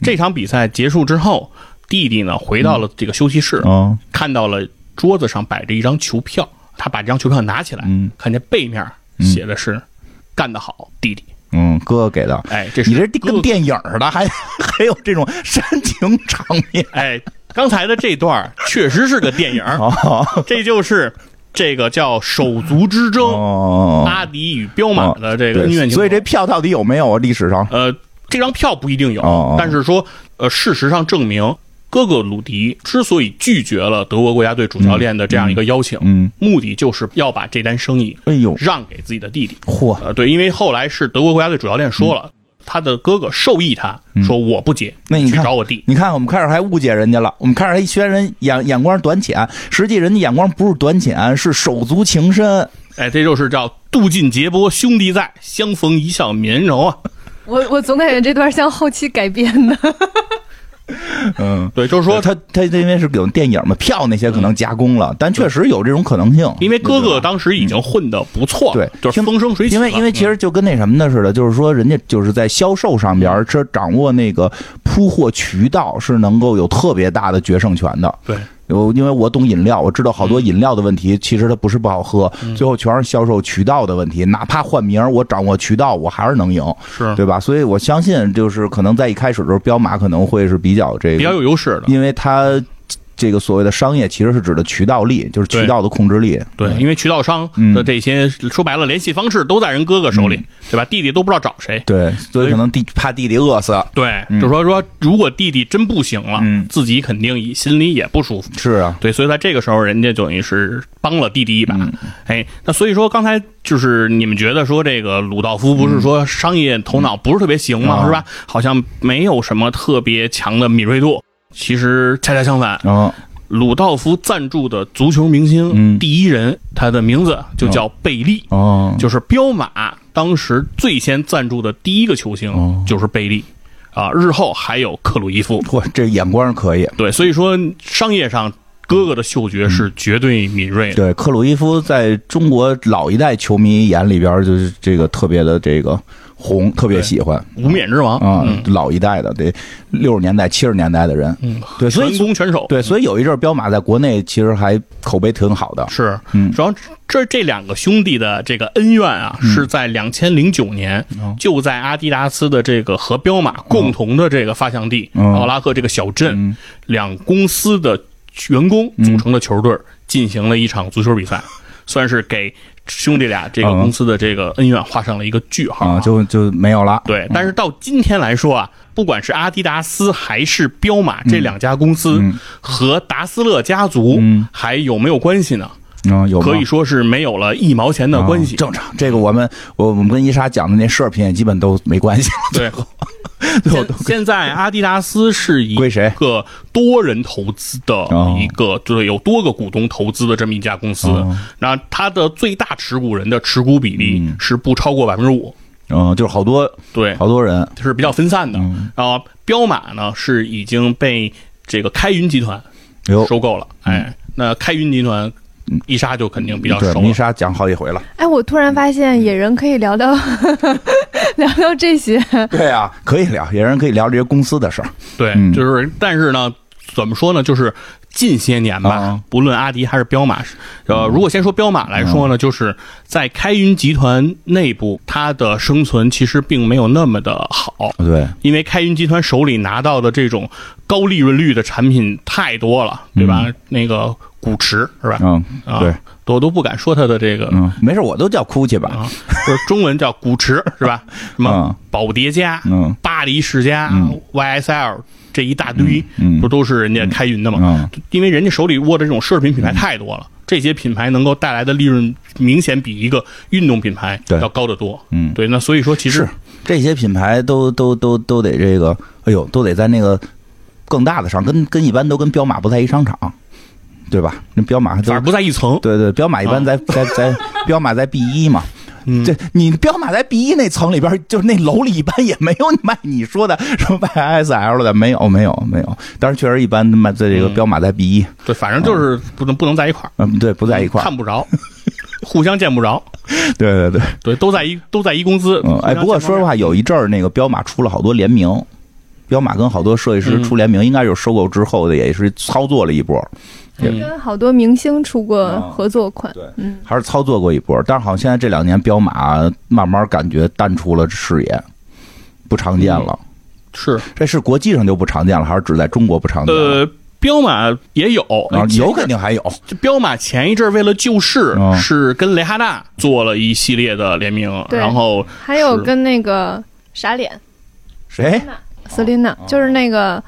这场比赛结束之后，弟弟呢回到了这个休息室，嗯看到了桌子上摆着一张球票，他把这张球票拿起来，嗯看见背面写的是“干得好，弟弟嗯，哥哥给的”。。哎，这是你这跟电影似的，还 还有这种煽情场面哎，刚才的这段儿确实是个电影，哦这就是这个叫手足之争，哦，阿迪与彪马的这个对恩怨情仇。所以这票到底有没有啊？历史上呃，这张票不一定有，但是说呃，事实上证明，哥哥鲁迪之所以拒绝了德国国家队主教练的这样一个邀请，嗯，目的就是要把这单生意哎呦，让给自己的弟弟。嚯，呃，对，因为后来是德国国家队主教练说了，他的哥哥授意他说我不接，嗯那你去找我弟。你看，我们开始还误解人家了，我们开始还嫌人眼眼光短浅，实际人家眼光不是短浅，是手足情深。哎，这就是叫渡尽劫波兄弟在，相逢一笑泯恩仇啊。我我总感觉这段像后期改编的。嗯，对，就是说，他他因为是有电影嘛，票那些可能加工了，但确实有这种可能性。因为哥哥当时已经混得不错，对就是风生水起。因为因为其实就跟那什么的似的，就是说人家就是在销售上边儿，这掌握那个铺货渠道是能够有特别大的决胜权的。对有，因为我懂饮料，我知道好多饮料的问题，其实它不是不好喝，嗯最后全是销售渠道的问题。哪怕换名，我掌握渠道，我还是能赢，是对吧？所以我相信，就是可能在一开始的时候，彪马可能会是比较这个比较，有优势的。因为它这个所谓的商业其实是指的渠道力，就是渠道的控制力。对，因为渠道商嗯的这些说白了，联系方式都在人哥哥手里，对吧？弟弟都不知道找谁。对，所以可能弟怕弟弟饿死。对，就说说，如果弟弟真不行了，嗯自己肯定也心里也不舒服。是啊，对，所以在这个时候，人家等于是帮了弟弟一把。嗯哎，那所以说，刚才就是你们觉得说这个鲁道夫不是说商业头脑不是特别行吗？嗯是吧？好像没有什么特别强的敏锐度。其实恰恰相反，嗯鲁道夫赞助的足球明星、嗯第一人，他的名字就叫贝利，哦，就是彪马当时最先赞助的第一个球星、哦就是贝利。啊，日后还有克鲁伊夫，嚯，这眼光可以。对，所以说商业上哥哥的嗅觉是绝对敏锐的。对，克鲁伊夫在中国老一代球迷眼里边，就是这个特别的这个红，特别喜欢。无冕之王。啊、嗯。老一代的，得六十年代、七十年代的人。嗯，对，所以全攻全守，对，所以有一阵儿彪马在国内其实还口碑挺好的。是，嗯。主要这这两个兄弟的这个恩怨啊，是在两千零九年，哦就在阿迪达斯的这个和彪马共同的这个发祥地嗯。奥拉赫这个小镇，嗯。两公司的员工组成的球队进行了一场足球比赛，算是给兄弟俩这个公司的这个恩怨画上了一个句号啊，就就没有了。对，但是到今天来说啊，不管是阿迪达斯还是彪马这两家公司嗯和达斯勒家族嗯还有没有关系呢？嗯，有可以说是没有了一毛钱的关系啊。正常。这个我们我我们跟伊莎讲的那奢侈品也基本都没关系。对，最后现现在阿迪达斯是一个多人投资的哦一个，就是有多个股东投资的这么一家公司哦。那它的最大持股人的持股比例嗯是不超过百分之五，嗯，就是好多对，好多人。是比较分散的。嗯然后彪马呢是已经被这个开云集团有收购了。哎，那开云集团，伊莎就肯定比较，熟了。米莎讲好几回了。哎，我突然发现野人可以聊聊聊聊这些，对啊，可以聊，野人可以聊这些公司的事儿。对，就是但是呢，怎么说呢？就是近些年吧，不论阿迪还是彪马，呃，如果先说彪马来说呢，就是在开云集团内部，它的生存其实并没有那么的好，对，因为开云集团手里拿到的这种高利润率的产品太多了，对吧？那个古驰是吧？嗯，啊，对，我都不敢说它的这个嗯，没事，我都叫 GUCCI 吧，啊，不是中文叫古驰 是吧？什么嗯。宝蝶家、嗯。巴黎世家、嗯。YSL 这一大堆，嗯不都是人家开云的吗？嗯。因为人家手里握的这种奢侈品品牌太多了，这些品牌能够带来的利润明显比一个运动品牌要高得多。嗯，对，那所以说其实这些品牌都都都都得这个，哎呦，都得在那个更大的上，跟跟一般都跟彪马不在一商场，对吧？那彪马都反而不在一层。对对，彪马一般在在在彪马在 B 一嘛。嗯这你彪马在 B 一那层里边，就是那楼里一般也没有卖你说的什么 YSL 的，没有没有没有。但是确实一般卖在这个嗯彪马在 B 一，对，反正就是不能不能在一块儿，嗯，对，不在一块儿。看不着，互相见不着。对对对，对，都在一都在一公司。嗯，哎，不过说实话，有一阵儿那个彪马出了好多联名，彪马跟好多设计师嗯出联名，应该就是收购之后的，也是操作了一波，嗯跟好多明星出过啊合作款。对嗯，还是操作过一波。但是好像现在这两年彪马慢慢感觉淡出了视野，不常见了。是这是国际上就不常见了，还是只在中国不常见了？呃，彪马也有，啊，有肯定还有，这彪马前一阵儿为了救市，嗯是跟雷哈娜做了一系列的联名，然后还有跟那个傻脸谁？Selina，就是那个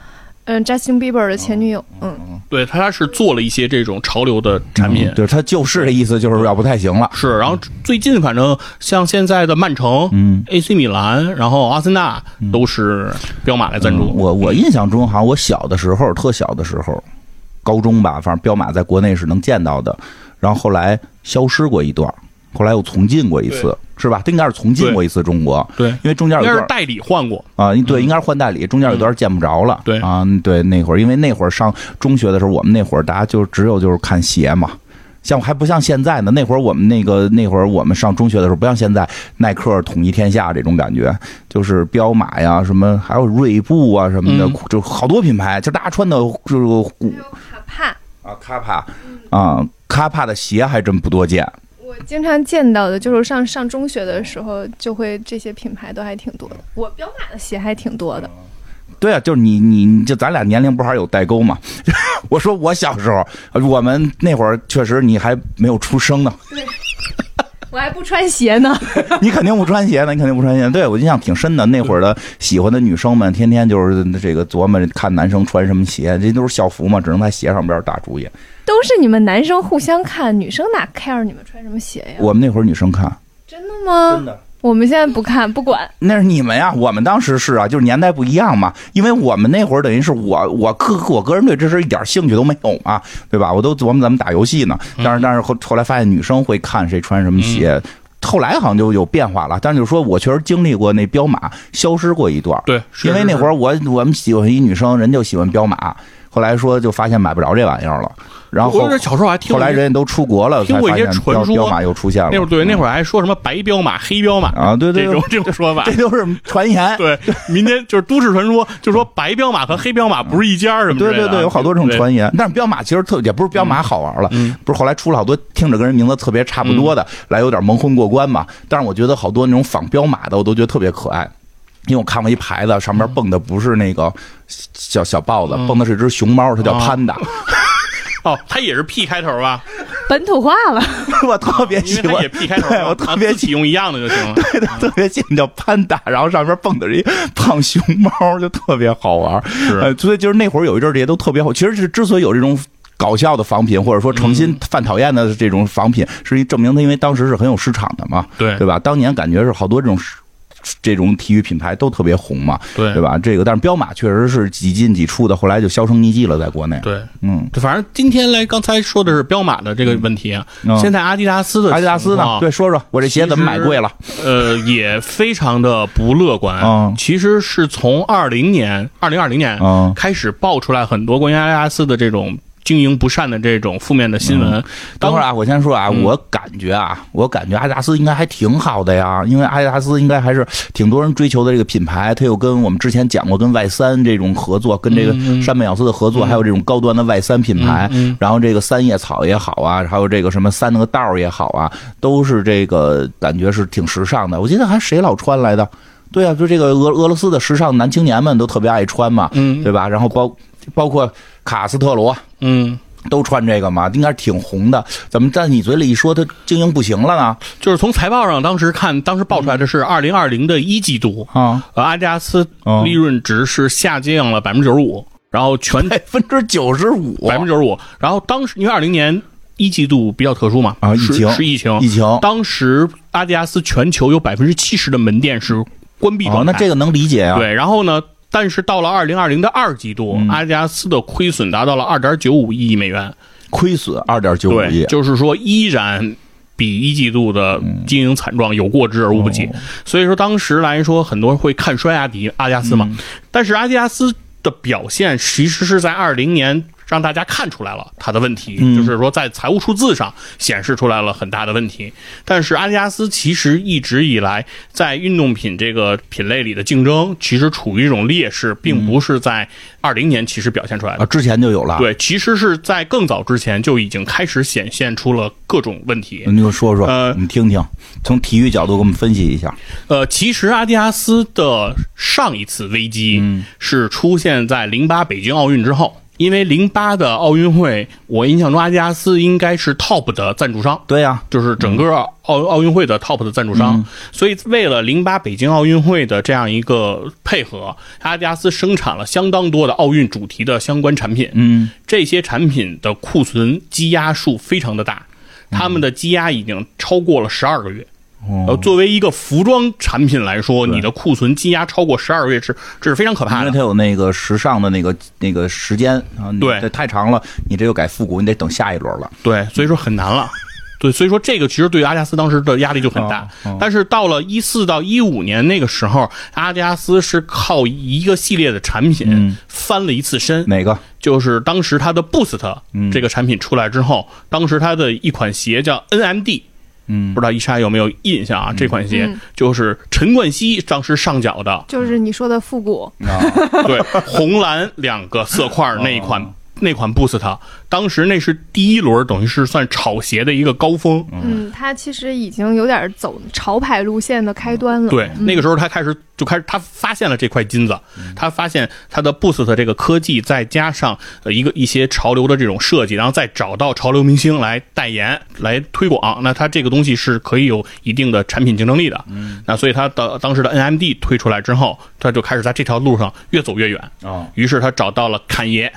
嗯 Justin Bieber 的前女友。嗯，对他是做了一些这种潮流的产品。嗯对他就是的意思就是要不太行了。是，然后最近反正像现在的曼城、嗯。AC 米兰，然后阿森纳都是彪马来赞助。嗯我我印象中，好像我小的时候，特小的时候，高中吧，反正彪马在国内是能见到的，然后后来消失过一段，后来又重进过一次，是吧？应该是重进过一次中国，对，因为中间有一段应该是代理换过。啊，对，应该是换代理，中间有段见不着了。对啊，对，那会儿因为那会儿上中学的时候，我们那会儿大家就只有就是看鞋嘛。像还不像现在呢？那会儿我们那个那会儿我们上中学的时候，不像现在耐克统一天下这种感觉，就是彪马呀什么，还有锐步啊什么的，嗯就好多品牌，就大家穿的就是古卡帕，啊卡帕啊卡帕的鞋还真不多见。我经常见到的就是上上中学的时候，就会这些品牌都还挺多的。我彪马的鞋还挺多的。对啊，就是你你你就咱俩年龄不还有代沟嘛？我说我小时候，呃我们那会儿确实你还没有出生呢，我还不穿鞋呢。你肯定不穿鞋呢，你肯定不穿鞋。对我印象挺深的，那会儿的喜欢的女生们，天天就是这个琢磨看男生穿什么鞋，这都是校服嘛，只能在鞋上边打主意。都是你们男生互相看，女生哪 care 你们穿什么鞋呀？我们那会儿女生看，真的吗？的。我们现在不看，不管。那是你们呀，我们当时是啊，就是年代不一样嘛。因为我们那会儿等于是我我个我个人对这事一点兴趣都没有嘛，对吧？我都琢磨咱们打游戏呢。但是但是后后来发现女生会看谁穿什么鞋，后来好像就有变化了。但是就是说我确实经历过那彪马消失过一段，对，是因为那会儿儿我我们喜欢一女生，人就喜欢彪马，后来说就发现买不着这玩意儿了，然后我小时候还听过一些后来人家都出国了，听过一些传说彪彪马又出现了。那会儿对那会儿儿还说什么白彪马、黑彪马啊，对对对这种，这种说法这。都是传言。对，民间就是都市传说，就说白彪马和黑彪马不是一家儿什么的啊。对对对，有好多这种传言。但是彪马其实特也不是彪马好玩了，嗯不是后来出了好多听着跟人名字特别差不多的，来有点蒙混过关嘛。但是我觉得好多那种仿彪马的，我都觉得特别可爱。因为我看过一牌子，上面蹦的不是那个小小豹子，嗯蹦的是一只熊猫，它叫哦潘达。哦，它也是 P 开头吧？本土化了，我特别喜欢，P 开头对，我特别喜用一样的就行了。对的，特别喜欢叫潘达，然后上面蹦的是一胖熊猫，就特别好玩。是呃，所以就是那会儿有一阵儿这些都特别好。其实是之所以有这种搞笑的仿品，或者说诚嗯心犯讨厌的这种仿品，是一证明它因为当时是很有市场的嘛，对对吧？当年感觉是好多这种。这种体育品牌都特别红嘛，对对吧？这个，但是彪马确实是几进几出的，后来就销声匿迹了，在国内。对，嗯，对，反正今天来刚才说的是彪马的这个问题啊，嗯现在阿迪达斯的阿迪达斯呢？对，说说我这鞋怎么买贵了？呃，也非常的不乐观。嗯其实是从二零年、二零二零年嗯开始爆出来很多关于阿迪达斯的这种经营不善的这种负面的新闻。等会儿啊，我先说啊，嗯我感觉啊，我感觉阿迪达斯应该还挺好的呀，因为阿迪达斯应该还是挺多人追求的这个品牌，它又跟我们之前讲过跟 Y 三这种合作，跟这个山本耀司的合作，还有这种高端的 Y 三品牌，然后这个三叶草也好啊，还有这个什么三那个道儿也好啊，都是这个感觉是挺时尚的。我记得还谁老穿来的？对啊，就这个俄俄罗斯的时尚男青年们都特别爱穿嘛，嗯对吧？然后包包括卡斯特罗，嗯，都穿这个嘛，应该是挺红的。怎么在你嘴里一说，它经营不行了呢？就是从财报上当时看，当时报出来的是二零二零的一季度，啊，呃，阿迪达斯哦利润值是下降了百分之九十五，然后全百分之九十五，百分之九十五，然后当时因为二零年一季度比较特殊嘛，是啊疫情是疫情，疫情。当时阿迪达斯全球有百分之七十的门店是关闭哦，状态，那这个能理解啊。对，然后呢？但是到了二零二零的二季度，嗯。阿迪达斯的亏损达到了二点九五亿美元，亏损二点九五对，亿，就是说依然比一季度的经营惨状有过之而无不及。哦。所以说当时来说，很多人会看衰阿迪阿迪达斯嘛，嗯。但是阿迪达斯的表现其实是在二零年。让大家看出来了它的问题，嗯就是说在财务数字上显示出来了很大的问题。但是阿迪达斯其实一直以来在运动品这个品类里的竞争，其实处于一种劣势，并不是在二零年其实表现出来的啊，。之前就有了。，对，其实是在更早之前就已经开始显现出了各种问题。你给我说说，呃你听听，从体育角度给我们分析一下。呃，其实阿迪达斯的上一次危机嗯是出现在零八北京奥运之后，因为零八的奥运会，我印象中阿迪达斯应该是 top 的赞助商。对呀，就是整个奥奥运会的 top 的赞助商，嗯所以为了零八北京奥运会的这样一个配合，阿迪达斯生产了相当多的奥运主题的相关产品。嗯，这些产品的库存积压数非常的大，他们的积压已经超过了十二个月。呃，哦，作为一个服装产品来说，你的库存积压超过十二个月是这是非常可怕的因为它。有那个时尚的那个那个时间啊，对这太长了，你这又改复古，你得等下一轮了。对，所以说很难了。对，所以说这个其实对于阿迪达斯当时的压力就很大。哦哦但是到了一四到一五年那个时候，阿迪达斯是靠一个系列的产品嗯翻了一次身，哪个？就是当时它的 Boost 嗯这个产品出来之后，当时它的一款鞋叫 NMD。嗯。不知道伊莎有没有印象啊？这款鞋嗯。就是陈冠希当时上脚的，就是你说的复古，啊，对，红蓝两个色块那一款、那款 Boost，当时那是第一轮，等于是算炒鞋的一个高峰。嗯，它其实已经有点走潮牌路线的开端了。对，那个时候他开始就开始，他发现了这块金子，他发现他的 Boost 这个科技，再加上呃一个一些潮流的这种设计，然后再找到潮流明星来代言、来推广，那他这个东西是可以有一定的产品竞争力的。嗯，那所以他的当时的 NMD 推出来之后，他就开始在这条路上越走越远。哦，于是他找到了侃爷，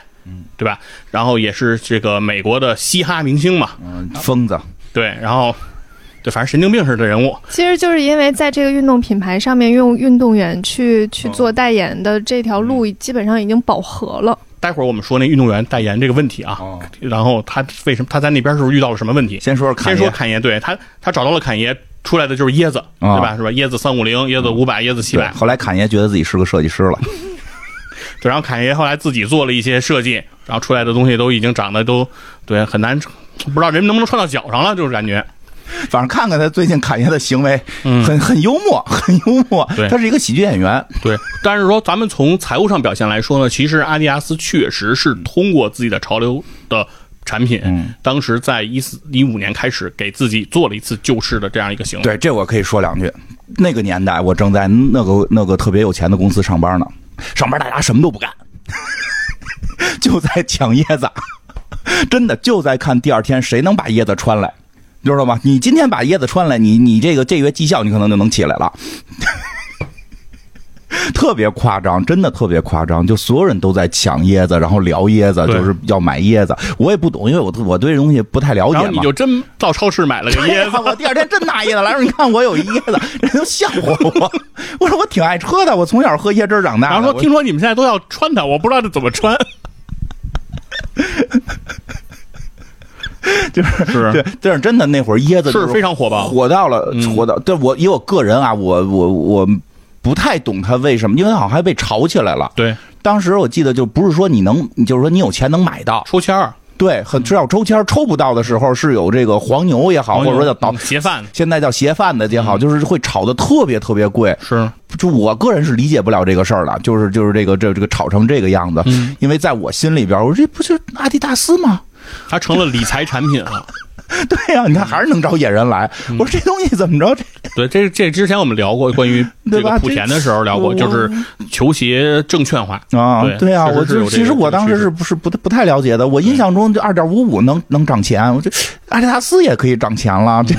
对吧？然后也是这个美国的嘻哈明星嘛，嗯，疯子，对，然后对，反正神经病似的人物，其实就是因为在这个运动品牌上面用运动员去去做代言的这条路，基本上已经饱和了。待会儿我们说那运动员代言这个问题啊，哦然后他为什么他在那边是不是遇到了什么问题？先说说侃爷先说侃爷，对他他找到了侃爷，出来的就是椰子，啊对吧？是吧？椰子三五零，椰子五百，椰子七，百，后来侃爷觉得自己是个设计师了，对，然后侃爷后来自己做了一些设计，然后出来的东西都已经长得都对很难，不知道人能不能穿到脚上了，就是感觉。反正看看他最近侃爷的行为，嗯很很幽默，很幽默。对他是一个喜剧演员。对，但是说咱们从财务上表现来说呢，其实阿迪达斯确实是通过自己的潮流的产品，嗯当时在一四一五年开始给自己做了一次救市的这样一个行为。对，这我可以说两句。那个年代，我正在那个那个特别有钱的公司上班呢，上班大家什么都不干，就在抢椰子，真的就在看第二天谁能把椰子穿来，你知道吗？你今天把椰子穿来，你你这个这月绩效你可能就能起来了。特别夸张，真的特别夸张，就所有人都在抢椰子，然后聊椰子，就是要买椰子。我也不懂，因为我我对这东西不太了解嘛。你就真到超市买了个椰子，我第二天真拿椰子来说，你看我有一椰子，人都笑话我。我说我挺爱喝的，我从小喝椰汁长大。然后说听说你们现在都要穿它，我不知道这怎么穿。就是是对，但是真的那会儿椰子是非常火爆火到了，嗯火到。对我以我个人啊，我我我不太懂它为什么，因为好像还被炒起来了。对，当时我记得就不是说你能，就是说你有钱能买到，抽签儿，对，很只要抽签儿抽不到的时候，是有这个黄牛也好，或者说叫倒嗯鞋贩现在叫鞋贩子也好，就是会炒的特别特别贵。是就我个人是理解不了这个事儿的，就是就是这个这这个炒成这个样子，嗯因为在我心里边，我说这不是阿迪达斯吗？它成了理财产品了。对呀、你看还是能找野人来。嗯我说这东西怎么着？这 对，这这之前我们聊过关于 这个莆田的时候聊过，就是球鞋证券化。啊，对对啊，我就其实我当时是不是不不太了解的？我印象中就二点五五能能涨钱，我这阿迪达斯也可以涨钱了，这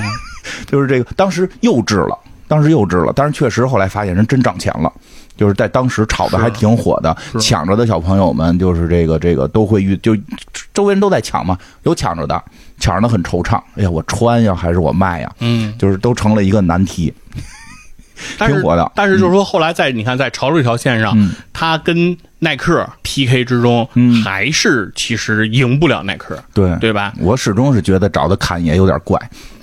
就是这个当时幼稚了，当时幼稚了，但是确实后来发现人真涨钱了。就是在当时炒的还挺火的，抢着的小朋友们就是这个这个都会遇，就周围人都在抢嘛，有抢着的，抢着的很惆怅。哎呀，我穿呀还是我卖呀？嗯，就是都成了一个难题，挺火的。但是就是说，后来在你看，在潮流这条线上，嗯。它跟耐克 PK 之中，嗯。还是其实赢不了耐克，对。对吧？我始终是觉得找的侃爷有点怪，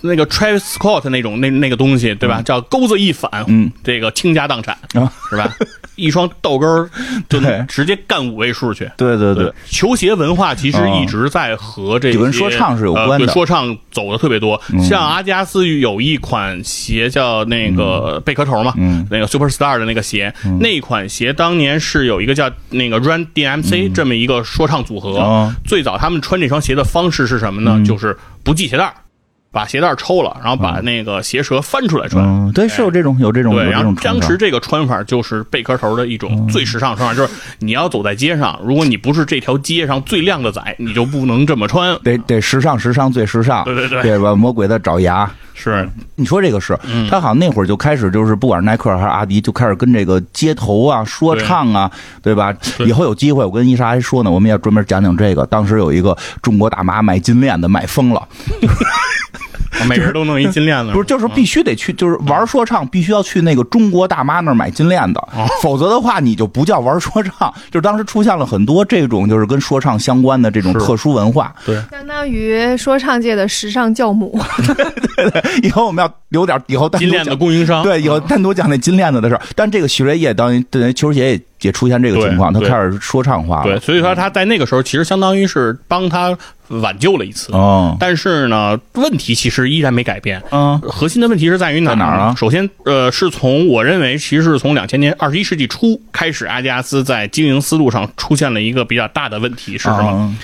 那个 Travis Scott 那种那那个东西，对吧？叫钩子一反，嗯，这个倾家荡产，啊，是吧？一双豆跟儿 就对能直接干五位数去。对对对，球鞋文化其实啊一直在和这跟说唱是有关的呃说唱走的特别多。嗯像阿迪达斯有一款鞋叫那个贝壳头嘛，嗯那个 Superstar 的那个鞋，那款鞋当年是有一个叫那个 Run DMC 这么一个说唱组合。哦最早他们穿这双鞋的方式是什么嗯呢？就是不系鞋带儿，把鞋带抽了，然后把那个鞋舌翻出来穿。嗯，对，是有这种有这种有对，这然后种穿法当时这个穿法就是贝壳头的一种最时尚的穿法，就是你要走在街上，如果你不是这条街上最靓的仔，你就不能这么穿。得得时尚时尚最时尚，对对对对吧？魔鬼的爪牙，是，你说这个是，嗯他好像那会儿就开始就是不管是耐克还是阿迪，就开始跟这个街头啊、说唱啊，对吧？以后有机会，我跟伊莎还说呢，我们要专门讲讲这个。当时有一个中国大妈买金链子买疯了，每人都弄一金链子，不是，就是必须得去，就是玩说唱必须要去那个中国大妈那儿买金链子，哦否则的话你就不叫玩说唱。就是当时出现了很多这种就是跟说唱相关的这种特殊文化。对，相当于说唱界的时尚教母。对 以后我们要留点，以后单独金链子讲供应商，对，以后单独讲那金链子的事儿。但这个许瑞业当于对球鞋也也出现这个情况，他开始说唱化了对，了。所以说他在那个时候其实相当于是帮他挽救了一次。哦，但是呢，问题其实依然没改变。嗯。核心的问题是在于哪儿啊？首先，呃，是从我认为，其实是从两千年二十一世纪初开始，阿迪达斯在经营思路上出现了一个比较大的问题，是什么？啊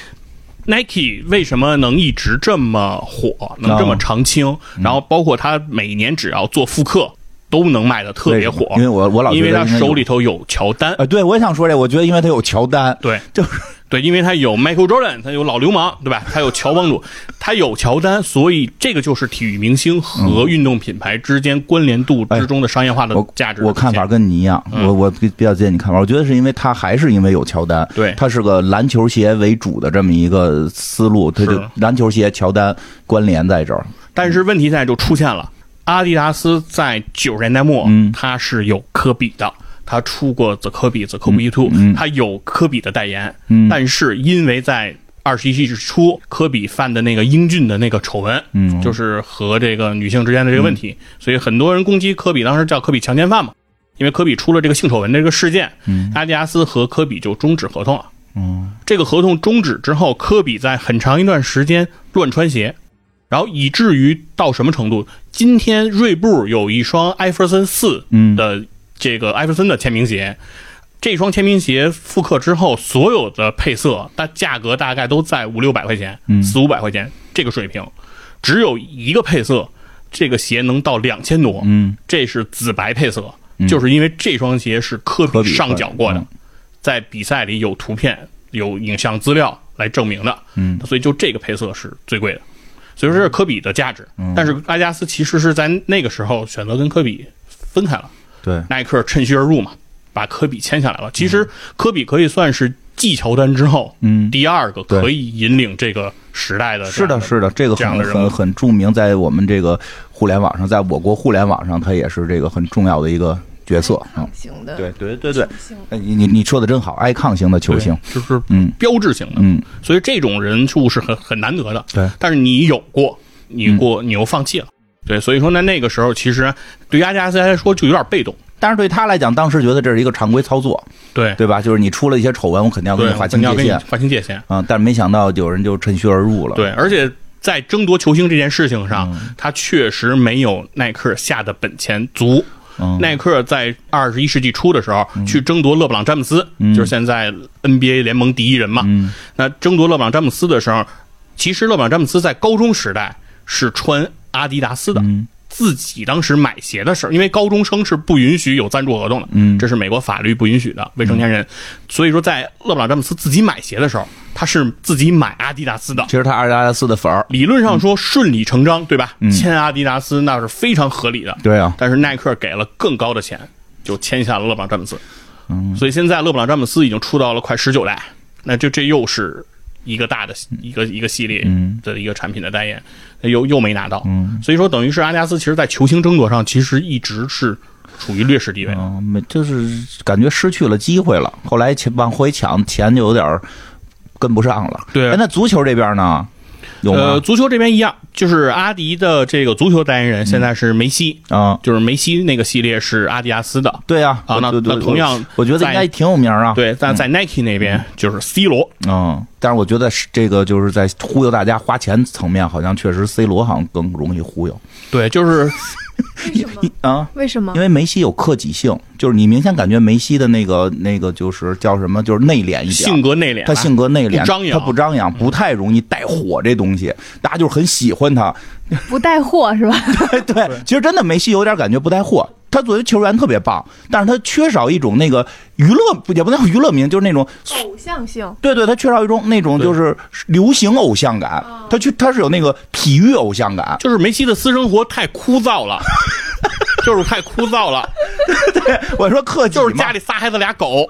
Nike 为什么能一直这么火，能这么长青？嗯。然后包括它每年只要做复刻，都能卖的特别火，因为我我老因为他手里头有乔丹，呃，对我也想说这，我觉得因为他有乔丹，对，就是对，因为他有 Michael Jordan，他有老流氓，对吧？他有乔帮主，他有乔丹，所以这个就是体育明星和运动品牌之间关联度之中的商业化的价值。我看法跟你一样，嗯我我比比较接近你看法。我觉得是因为他还是因为有乔丹，对他是个篮球鞋为主的这么一个思路，他就篮球鞋乔丹关联在这儿。但是问题现在就出现了，阿迪达斯在九十年代末，嗯它是有科比的。他出过 The Kobe The Kobe Two，、嗯。他有科比的代言，嗯。但是因为在二十一世纪初，科比犯的那个英俊的那个丑闻，嗯就是和这个女性之间的这个问题，所以很多人攻击科比，当时叫科比强奸犯嘛，因为科比出了这个性丑闻这个事件，嗯。阿迪达斯和科比就终止合同了。嗯这个合同终止之后，科比在很长一段时间乱穿鞋，然后以至于到什么程度？今天锐步有一双艾弗森四嗯。的这个艾弗森的签名鞋，这双签名鞋复刻之后，所有的配色，它价格大概都在五六百块钱，嗯。四五百块钱这个水平，只有一个配色，这个鞋能到两千多，嗯。这是紫白配色，嗯。就是因为这双鞋是科科比比上脚过的嗯，在比赛里有图片、有影像资料来证明的，嗯。所以就这个配色是最贵的，所以说这是科比的价值。嗯。但是阿迪达斯其实是在那个时候选择跟科比分开了，对，耐克趁虚而入嘛，把科比签下来了。其实科比可以算是继乔丹之后，嗯。第二个可以引领这个时代的这是的，是的，这个很很很著名，在我们这个互联网上，在我国互联网上，他也是这个很重要的一个角色。啊，型的，对对对对。你你你说的真好，，icon 型的球星，就是嗯。标志性的。嗯，所以这种人数是很很难得的。对，但是你有过，你过，你又放弃了。对，所以说呢，那个时候其实对于阿迪达斯来说就有点被动。但是对他来讲，当时觉得这是一个常规操作，对对吧？就是你出了一些丑闻，我肯定要给对，你划清界限划清界限。啊、但是没想到有人就趁虚而入了。对，而且在争夺球星这件事情上，嗯他确实没有耐克下的本钱足。嗯，耐克在二十一世纪初的时候、去争夺勒布朗詹姆斯，就是现在 NBA 联盟第一人嘛。嗯那争夺勒布朗詹姆斯的时候，其实勒布朗詹姆斯在高中时代是穿阿迪达斯的。嗯自己当时买鞋的事儿，因为高中生是不允许有赞助合同的，嗯这是美国法律不允许的，未成年人。所以说，在勒布朗詹姆斯自己买鞋的时候，他是自己买阿迪达斯的。其实他阿迪达斯的粉儿，理论上说顺理成章，对吧？嗯签阿迪达斯那是非常合理的。对啊，但是耐克给了更高的钱，就签下了勒布朗詹姆斯。嗯所以现在勒布朗詹姆斯已经出到了快十九代，那就这又是一个大的一个一个系列嗯的一个产品的代言，又又没拿到。嗯所以说，等于是阿迪达斯其实在球星争夺上其实一直是处于劣势地位。嗯，没就是感觉失去了机会了。后来钱往回抢，钱就有点跟不上了。对哎，那足球这边呢？有呃，足球这边一样，就是阿迪的这个足球代言人现在是梅西，啊，就是梅西那个系列是阿迪达斯的。对啊，啊那那同样我我觉得应该挺有名啊。，对，但在 Nike 那边就是 C 罗，嗯，但是我觉得是这个就是在忽悠大家花钱层面，好像确实 C 罗好像更容易忽悠。对，就是为什么？啊。为什么因？为梅西有克己性，就是你明显感觉梅西的那个那个就是叫什么，就是内敛一点，性格内敛，他性格内敛，不张扬他不张扬，不太容易带火这东西，大家就是很喜欢他。不带货是吧？对，其实真的梅西有点感觉不带货。他作为球员特别棒，但是他缺少一种那个娱乐，也不能叫娱乐名，就是那种，偶像性。对对，他缺少一种那种就是流行偶像感，他去他是有那个体育偶像感。就是梅西的私生活太枯燥了，就是太枯燥了，对我说客气就是家里仨孩子俩狗，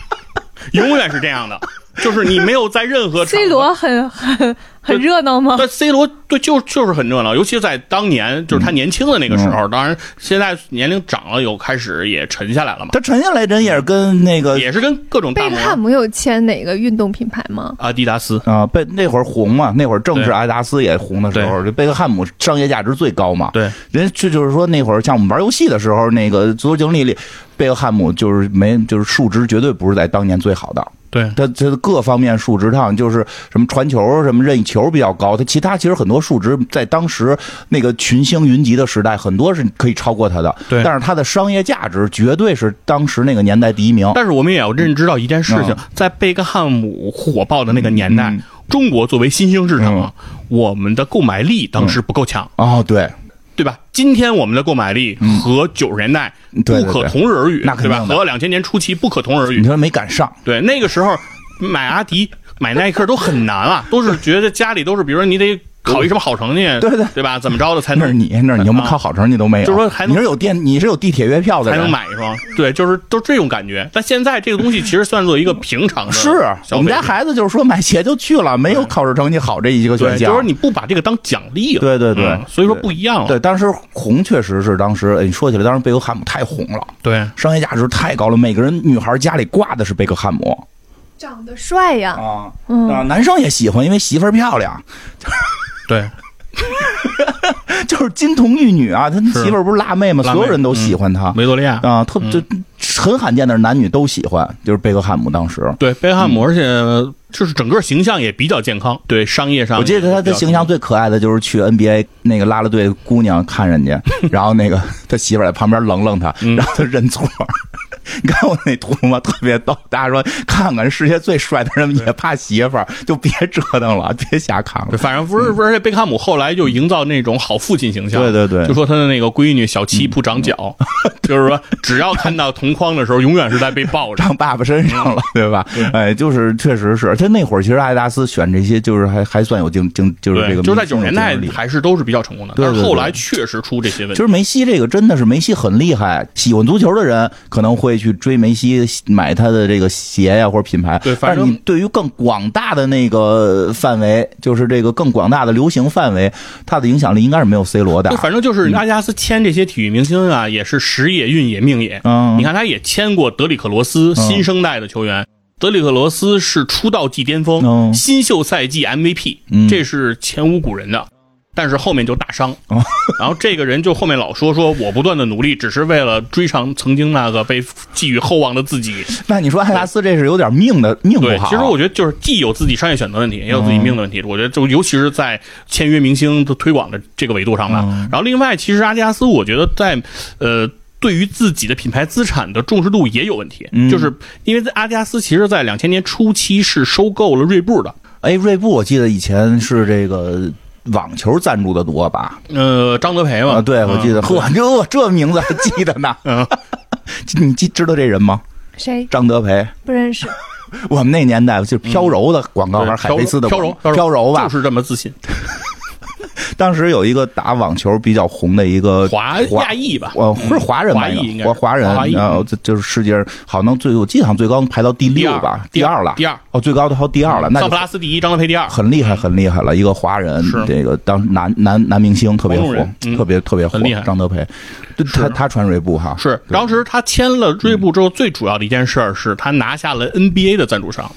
永远是这样的，就是你没有在任何 C 罗很很很热闹吗？对 C 罗对就就是很热闹，尤其是在当年就是他年轻的那个时候，当然现在年龄长了，有开始也沉下来了嘛，他沉下来人也是跟那个也是跟各种大贝克汉姆有签哪个运动品牌吗？阿迪达斯，啊，贝那会儿红嘛，那会儿正是对阿迪达斯也红的时候，这贝克汉姆商业价值最高嘛。对，人这就是说那会儿像我们玩游戏的时候，那个足球经理里，贝克汉姆就是没就是数值绝对不是在当年最好的，对他他的各方面数值，他好像就是什么传球、什么任意球比较高，他其他其实很多数值在当时那个群星云集的时代，很多是可以超过他的。对但是他的商业价值绝对是当时那个年代第一名。但是我们也要认知到一件事情嗯，在贝克汉姆火爆的那个年代嗯，中国作为新兴市场，我们的购买力当时不够强，哦，对，对吧？今天我们的购买力和九十年代不可同日而语，对吧？那肯定的和两千年初期不可同日而语。你说没赶上，对，那个时候买阿迪、买耐克都很难啊，都是觉得家里都是，比如说你得考一什么好成绩，对对对吧？怎么着的才能那是你，那是你要么考好成绩都没有，就是说还能你是有电，你是有地铁月票的才，能买一双？对，就是都这种感觉。但现在这个东西其实算作一个平常的是我们家孩子就是说买鞋就去了，没有考试成绩好这一个选对，项。就是你不把这个当奖励了。对对对嗯所以说不一样了。对，当时红确实是当时，哎，你说起来，当时贝克汉姆太红了，对商业价值太高了，每个人女孩家里挂的是贝克汉姆长得帅呀，啊嗯啊，男生也喜欢，因为媳妇儿漂亮，对，就是金童玉女啊，他媳妇儿不是辣妹吗？妹所有人都喜欢他维多利亚。啊，特就很罕见的是男女都喜欢，就是贝克汉姆当时。对贝克汉姆，而且就是整个形象也比较健康，对商业上我记得他的形象最可爱的就是去 NBA 那个拉拉队姑娘看人家，然后那个他媳妇儿在旁边冷冷他，嗯然后他认错。你看我那图吗？特别逗。大家说看看世界最帅的人也怕媳妇儿，就别折腾了，别瞎看，了。反正不是，不是贝克汉姆后来就营造那种好父亲形象，对对对嗯就说他的那个闺女小七不长脚，就是说只要看到同框的时候，永远是在被抱着。长 爸爸身上了，对吧？哎，就是确实是，他那会儿其实阿迪达斯选这些，就是还还算有竞竞，就是这，个就是在九十年代明星有竞争力还是都是比较成功的，对对但是后来确实出这些问题。其实梅西这个真的是梅西很厉害，喜欢足球的人可能会去追梅西，买他的这个鞋呀或者品牌。对反正你对于更广大的那个范围，就是这个更广大的流行范围，他的影响力应该是没有 C 罗大就。反正就是阿迪达斯签这些体育明星啊，也是时也运也命也。嗯你看，他也签过德里克罗斯，新生代的球员。德里克罗斯是出道即巅峰，嗯新秀赛季 MVP，、嗯这是前无古人的。但是后面就大伤。哦 然后这个人就后面老说说我不断的努力，只是为了追上曾经那个被寄予厚望的自己。那你说艾达斯这是有点命的命不对，好？其实我觉得就是既有自己商业选择问题，也有自己命的问题。我觉得就尤其是在签约明星的推广的这个维度上吧。然后另外，其实阿迪达斯我觉得在呃。对于自己的品牌资产的重视度也有问题，嗯就是因为在阿迪达斯其实，在两千年初期是收购了锐步的，哎，锐步我记得以前是这个网球赞助的多吧？呃，张德培嘛，啊，对，我记得，嗯嚯，这这名字还记得呢。嗯，你记知道这人吗？谁张德培，不认识？我们那年代就是飘柔的广告，还是海飞丝的飘柔飘柔吧就？是这么自信。当时有一个打网球比较红的一个华亚裔吧，呃，不是华人吧？应该是华华人，然后这就是世界上好像最，我记得好像最高排到第六吧，第二二了，第二。哦，最高到第二了，那桑就普拉斯第一，张德培第二，很厉害，很厉害了，一个华人，这个当男男男明星特别火特别特别火很厉害，张德培，他他穿锐步哈，是当时他签了锐步之后，最主要的一件事儿是他拿下了 NBA 的赞助商，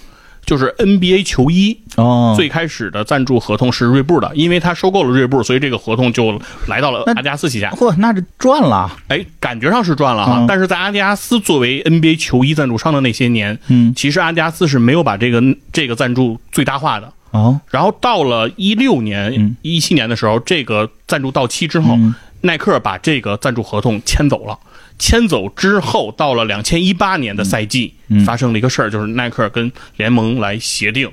就是 NBA 球衣。哦，最开始的赞助合同是锐步的，因为他收购了锐步，所以这个合同就来到了阿迪达斯旗下。嚯，那这赚了，哎，感觉上是赚了哈，嗯但是在阿迪达斯作为 NBA 球衣赞助商的那些年，嗯，其实阿迪达斯是没有把这个这个赞助最大化的。哦，然后到了一六年嗯、一七年的时候，这个赞助到期之后，嗯耐克把这个赞助合同签走了。签走之后，到了两千一八年的赛季，嗯。发生了一个事儿，就是耐克跟联盟来协定，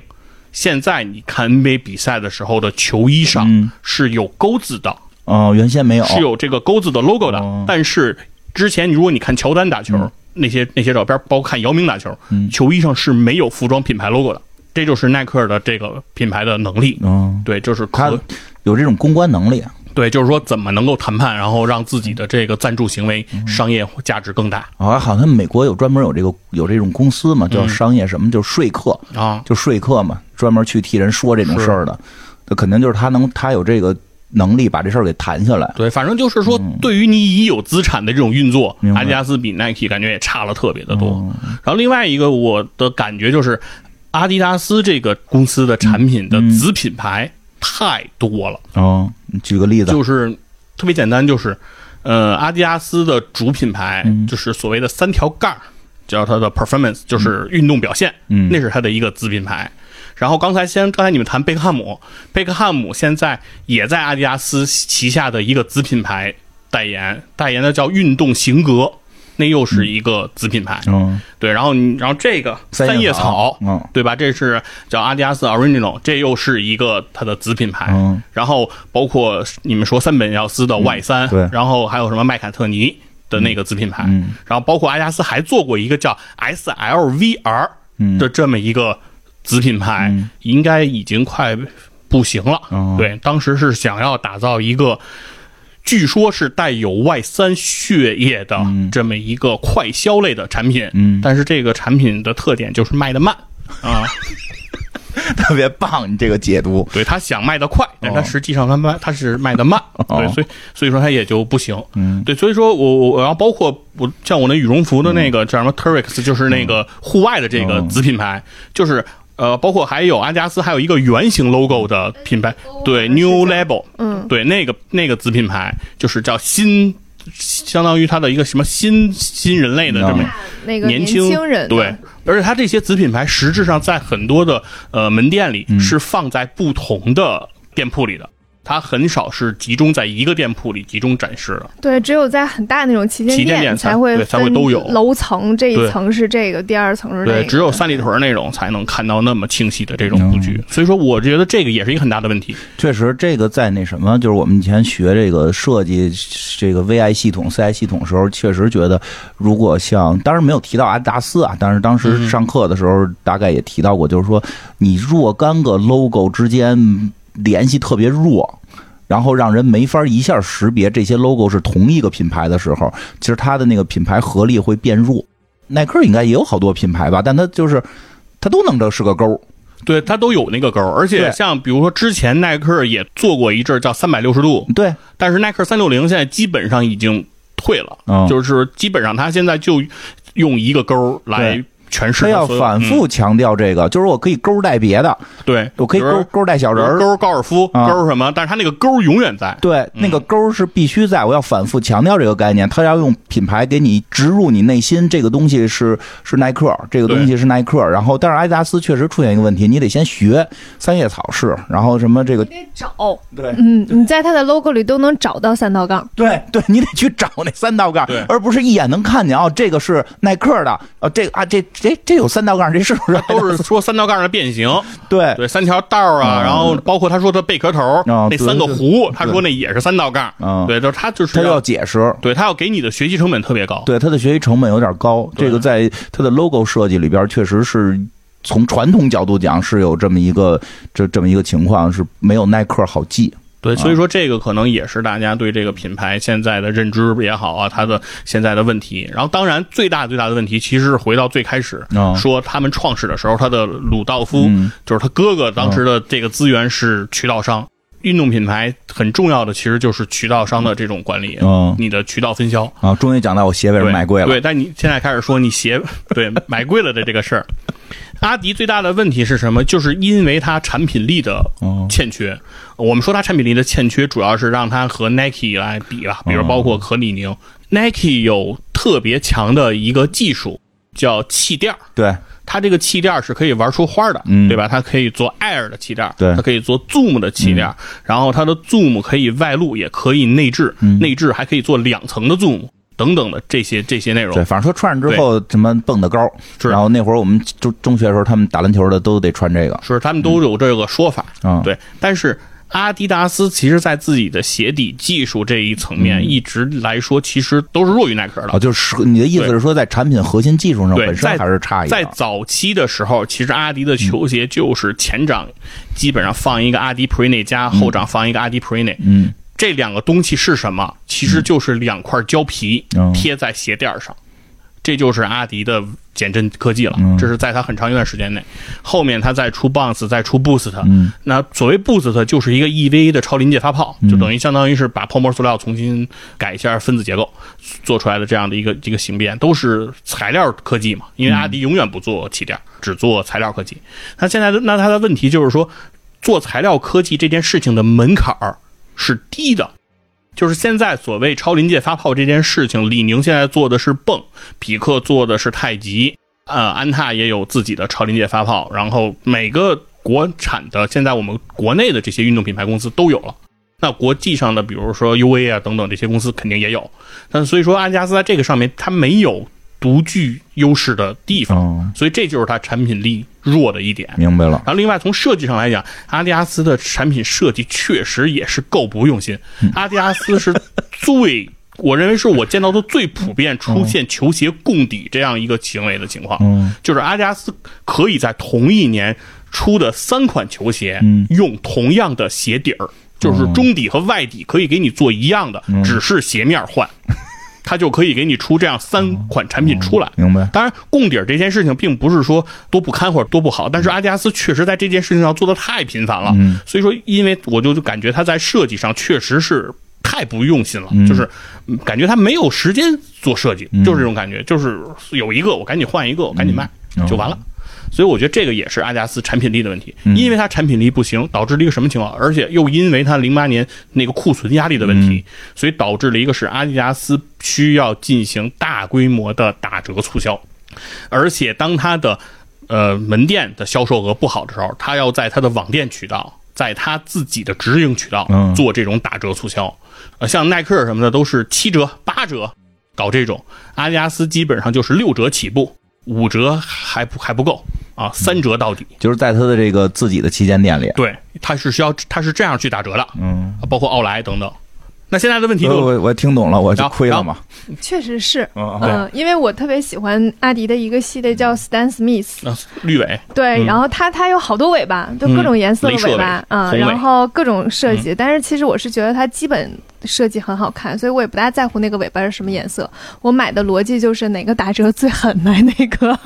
现在你看 NBA 比赛的时候的球衣上嗯。是有钩子的，哦，原先没有，是有这个钩子的 logo 的。哦。但是之前如果你看乔丹打球、那些那些照片，包括看姚明打球，嗯。球衣上是没有服装品牌 logo 的。这就是耐克的这个品牌的能力，嗯，对，就是他可有这种公关能力，对，就是说怎么能够谈判，然后让自己的这个赞助行为嗯。商业价值更大。啊，好像美国有专门有这个有这种公司嘛，叫商业什么，就是说客，啊。就说客嘛，专门去替人说这种事儿的，那肯定就是他能，他有这个能力把这事儿给谈下来。对，反正就是说，对于你已有资产的这种运作，嗯明白。阿迪达斯比 Nike 感觉也差了特别的多。哦然后另外一个我的感觉就是，阿迪达斯这个公司的产品的嗯。子品牌太多了，哦，你举个例子，就是特别简单，就是呃，阿迪达斯的主品牌嗯。就是所谓的三条杠儿，叫它的 performance，就是运动表现，嗯。那是它的一个子品牌。然后刚才先刚才你们谈贝克汉姆，贝克汉姆现在也在阿迪达斯旗下的一个子品牌代言，代言的叫运动型格，那又是一个子品牌。嗯，对，然后你然后这个三叶草，嗯对吧？这是叫阿迪达斯 Original，这又是一个它的子品牌。嗯然后包括你们说三本耀司的 Y 三、对然后还有什么麦卡特尼的那个子品牌，嗯然后包括阿迪达斯还做过一个叫 SLVR 嗯的这么一个子品牌，嗯应该已经快不行了。哦对，当时是想要打造一个。据说是带有 Y 三血液的这么一个快消类的产品，嗯。但是这个产品的特点就是卖的慢。啊，特别棒，你这个解读，对他想卖的快，但他实际上他卖他是卖的慢，哦。对，所以所以说他也就不行，嗯。对，所以说我我然后包括我像我那羽绒服的那个叫什么 Terex，就是那个户外的这个哦。子品牌，就是呃，包括还有阿迪达斯还有一个圆形 logo 的品牌，对，New Label，嗯，对，那个那个子品牌就是叫新，相当于它的一个什么新新人类的这么哦那个年轻人对，而且它这些子品牌实质上在很多的呃门店里嗯。是放在不同的店铺里的，它很少是集中在一个店铺里集中展示的。对，只有在很大那种旗舰旗舰店才才会对才会都有。楼层，这一层是这个，第二层是那对，只有三里屯那种才能看到那么清晰的这种布嗯。局，所以说我觉得这个也是一个很大的问题。确实，这个在那什么，就是我们以前学这个设计这个 VI 系统、CI 系统的时候，确实觉得，如果像当然没有提到阿迪达斯啊，但是当时上课的时候大概也提到过，就是说你若干个 logo 之间联系特别弱。然后让人没法一下识别这些 logo 是同一个品牌的时候，其实它的那个品牌合力会变弱。耐克应该也有好多品牌吧，但它就是它都弄这是个勾。对，它都有那个勾，而且像比如说之前耐克也做过一阵儿叫三百六十度，对，但是耐克三六零现在基本上已经退了，嗯就是基本上它现在就用一个勾来他要反复强调这个，就是我可以勾带别的，嗯对，我可以勾勾带小人儿。勾高尔夫，啊勾什么，但是他那个勾永远在。对，那个勾是必须在，我要反复强调这个概念。他要用品牌给你植入你内心，这个东西是是耐克，这个东西是耐克。然后，但是阿迪达斯确实出现一个问题，你得先学三叶草式，然后什么这个得找，对嗯，你在它的 logo 里都能找到三道杠。对对，你得去找那三道杠对，而不是一眼能看见哦，这个是耐克的，哦，这个啊这这这有三道杠，这是不是？都是 说三道杠的变形，对。对，三条道啊，嗯。然后包括他说的贝壳头啊那三个弧，他说那也是三道杠，嗯。对，就是他就是他要解释。对他要给你的学习成本特别高，对他的学习成本有点高，这个在他的 logo 设计里边确实是。从传统角度讲，是有这么一个这这么一个情况，是没有耐克好记。对，啊所以说这个可能也是大家对这个品牌现在的认知也好啊，它的现在的问题。然后，当然最大最大的问题，其实是回到最开始、哦说他们创始的时候，他的鲁道夫、嗯就是他哥哥当时的这个资源是渠道商。运动品牌很重要的其实就是渠道商的这种管理，嗯你的渠道分销。啊，终于讲到我鞋为什么买贵了。对，但你现在开始说你鞋对 买贵了的这个事儿，阿迪最大的问题是什么？就是因为它产品力的哦欠缺。我们说它产品力的欠缺，主要是让它和 Nike 来比吧，比如包括和李宁。Nike 有特别强的一个技术叫气垫儿。对它这个气垫儿是可以玩出花的，嗯对吧？它可以做 Air 的气垫儿，对它可以做 Zoom 的气垫儿，然后它的 Zoom 可以外露，也可以内置，嗯内置还可以做两层的 Zoom 等等的这些这些内容对，。反正说穿上之后什么蹦得高，是然后那会儿我们中中学的时候，他们打篮球的都得穿这个。是他们都有这个说法，嗯对。但是阿迪达斯其实在自己的鞋底技术这一层面，一直来说其实都是弱于耐克的。哦，。就是你的意思是说，在产品核心技术上对，本身还是差一点在。早期的时候，其实阿迪的球鞋就是前掌基本上放一个阿迪 Prene 加后掌放一个阿迪 Prene，嗯。这两个东西是什么？其实就是两块胶皮嗯贴在鞋垫上，这就是阿迪的减震科技了。嗯这是在它很长一段时间内，后面它再出 Bounce，再出 Boost，、嗯那所谓 Boost 就是一个 EVA 的超临界发泡，就等于相当于是把泡沫塑料重新改一下分子结构，做出来的这样的一个一个形变，都是材料科技嘛。因为阿迪永远不做气垫，只做材料科技。那现在的那它的问题就是说，做材料科技这件事情的门槛儿是低的。就是现在所谓超临界发泡这件事情，李宁现在做的是泵，匹克做的是太极，呃，安踏也有自己的超临界发泡，然后每个国产的现在我们国内的这些运动品牌公司都有了。那国际上的，比如说 UA 啊等等这些公司肯定也有，但所以说阿迪达斯在这个上面它没有独具优势的地方，哦，所以这就是它产品力弱的一点。明白了。然后另外从设计上来讲，阿迪达斯的产品设计确实也是够不用心。阿迪达斯是最，我认为是我见到的最普遍出现球鞋共底这样一个行为的情况。嗯就是阿迪达斯可以在同一年出的三款球鞋，嗯用同样的鞋底儿，就是中底和外底可以给你做一样的，嗯只是鞋面换，它就可以给你出这样三款产品出来。明白。当然，供底儿这件事情并不是说多不堪或者多不好，但是阿迪达斯确实在这件事情上做的太频繁了。嗯所以说，因为我就感觉他在设计上确实是太不用心了，嗯就是嗯感觉他没有时间做设计，就是这种感觉，就是有一个我赶紧换一个，我赶紧卖、嗯就完了。所以我觉得这个也是阿迪达斯产品力的问题，嗯。因为它产品力不行，导致了一个什么情况？而且又因为它零八年那个库存压力的问题，嗯。所以导致了一个是阿迪达斯需要进行大规模的打折促销，而且当它的呃门店的销售额不好的时候，它要在它的网店渠道，在它自己的直营渠道嗯。做这种打折促销。呃，像耐克什么的都是七折、八折搞这种，阿迪达斯基本上就是六折起步，五折还不还不够啊，三折到底。就是在他的这个自己的旗舰店里，对，他是需要他是这样去打折的，嗯，包括奥莱等等。那现在的问题就我我我听懂了，我就亏了嘛。确实是，嗯嗯，因为我特别喜欢阿迪的一个系列叫 Stan Smith，呃绿尾，对，嗯然后它它有好多尾巴，就各种颜色的尾巴啊、嗯然后各种设计。但是其实我是觉得它基本设计很好看，所以我也不大在乎那个尾巴是什么颜色。我买的逻辑就是哪个打折最狠买哪个。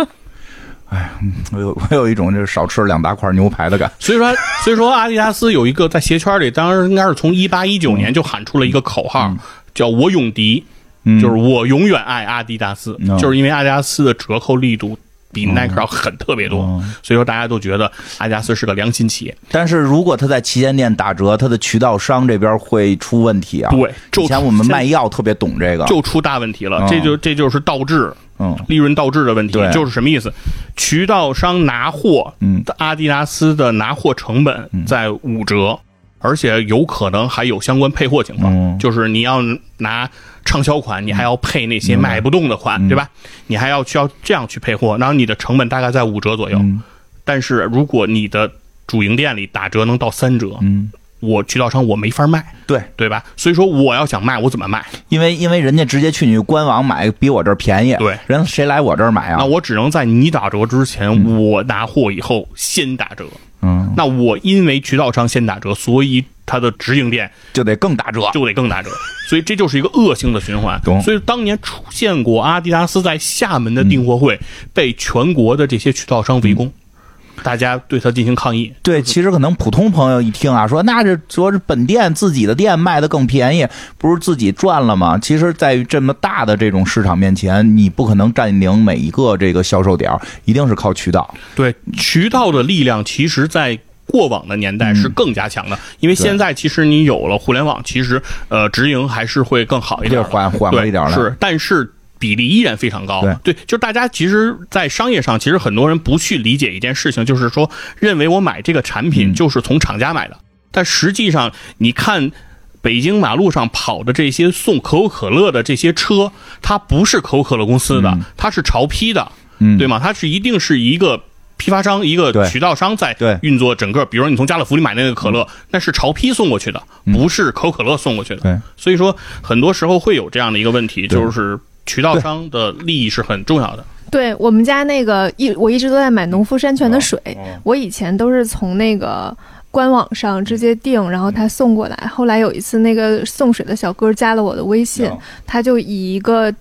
我有我有一种就是少吃两大块牛排的感。所以说，所以说阿迪达斯有一个在鞋圈里，当时应该是从一八一九年就喊出了一个口号，叫“我永迪”，嗯。就是我永远爱阿迪达斯，嗯。就是因为阿迪达斯的折扣力度比耐克要狠特别多。所以说大家都觉得阿迪达斯是个良心企业。但是如果他在旗舰店打折，他的渠道商这边会出问题啊。对，以前我们卖药特别懂这个，就出大问题了。这就这就是倒置，嗯，利润倒置的问题。对，就是什么意思？渠道商拿货，嗯，阿迪达斯的拿货成本在五折。而且有可能还有相关配货情况，就是你要拿畅销款，你还要配那些卖不动的款，对吧？你还要需要这样去配货，然后你的成本大概在五折左右。但是如果你的主营店里打折能到三折，我渠道商我没法卖，对对吧？所以说我要想卖，我怎么卖？因为因为人家直接去你官网买比我这儿便宜，对，人谁来我这儿买啊？那我只能在你打折之前，我拿货以后先打折。嗯，那我因为渠道商先打折，所以它的直营店就得更打折，就得更打折，所以这就是一个恶性的循环。所以当年出现过阿迪达斯在厦门的订货会被全国的这些渠道商围攻。大家对他进行抗议。对，其实可能普通朋友一听啊，说那这说是本店自己的店卖的更便宜，不是自己赚了吗？其实，在于这么大的这种市场面前，你不可能占领每一个这个销售点，一定是靠渠道。对，渠道的力量，其实，在过往的年代是更加强的，因为现在其实你有了互联网，其实呃，直营还是会更好一点，缓缓过一点了是，但是。比例依然非常高，对，就是大家其实，在商业上，其实很多人不去理解一件事情，就是说，认为我买这个产品就是从厂家买的，但实际上，你看北京马路上跑的这些送可口可乐的这些车，它不是可口可乐公司的，它是潮批的，对吗？它是一定是一个批发商、一个渠道商在运作整个。比如说，你从家乐福里买那个可乐，那是潮批送过去的，不是可口可乐送过去的。对，所以说，很多时候会有这样的一个问题，就是。渠道商的利益是很重要的。对我们家那个一，我一直都在买农夫山泉的水。我以前都是从那个官网上直接订，然后他送过来。后来有一次，那个送水的小哥加了我的微信，他就以一个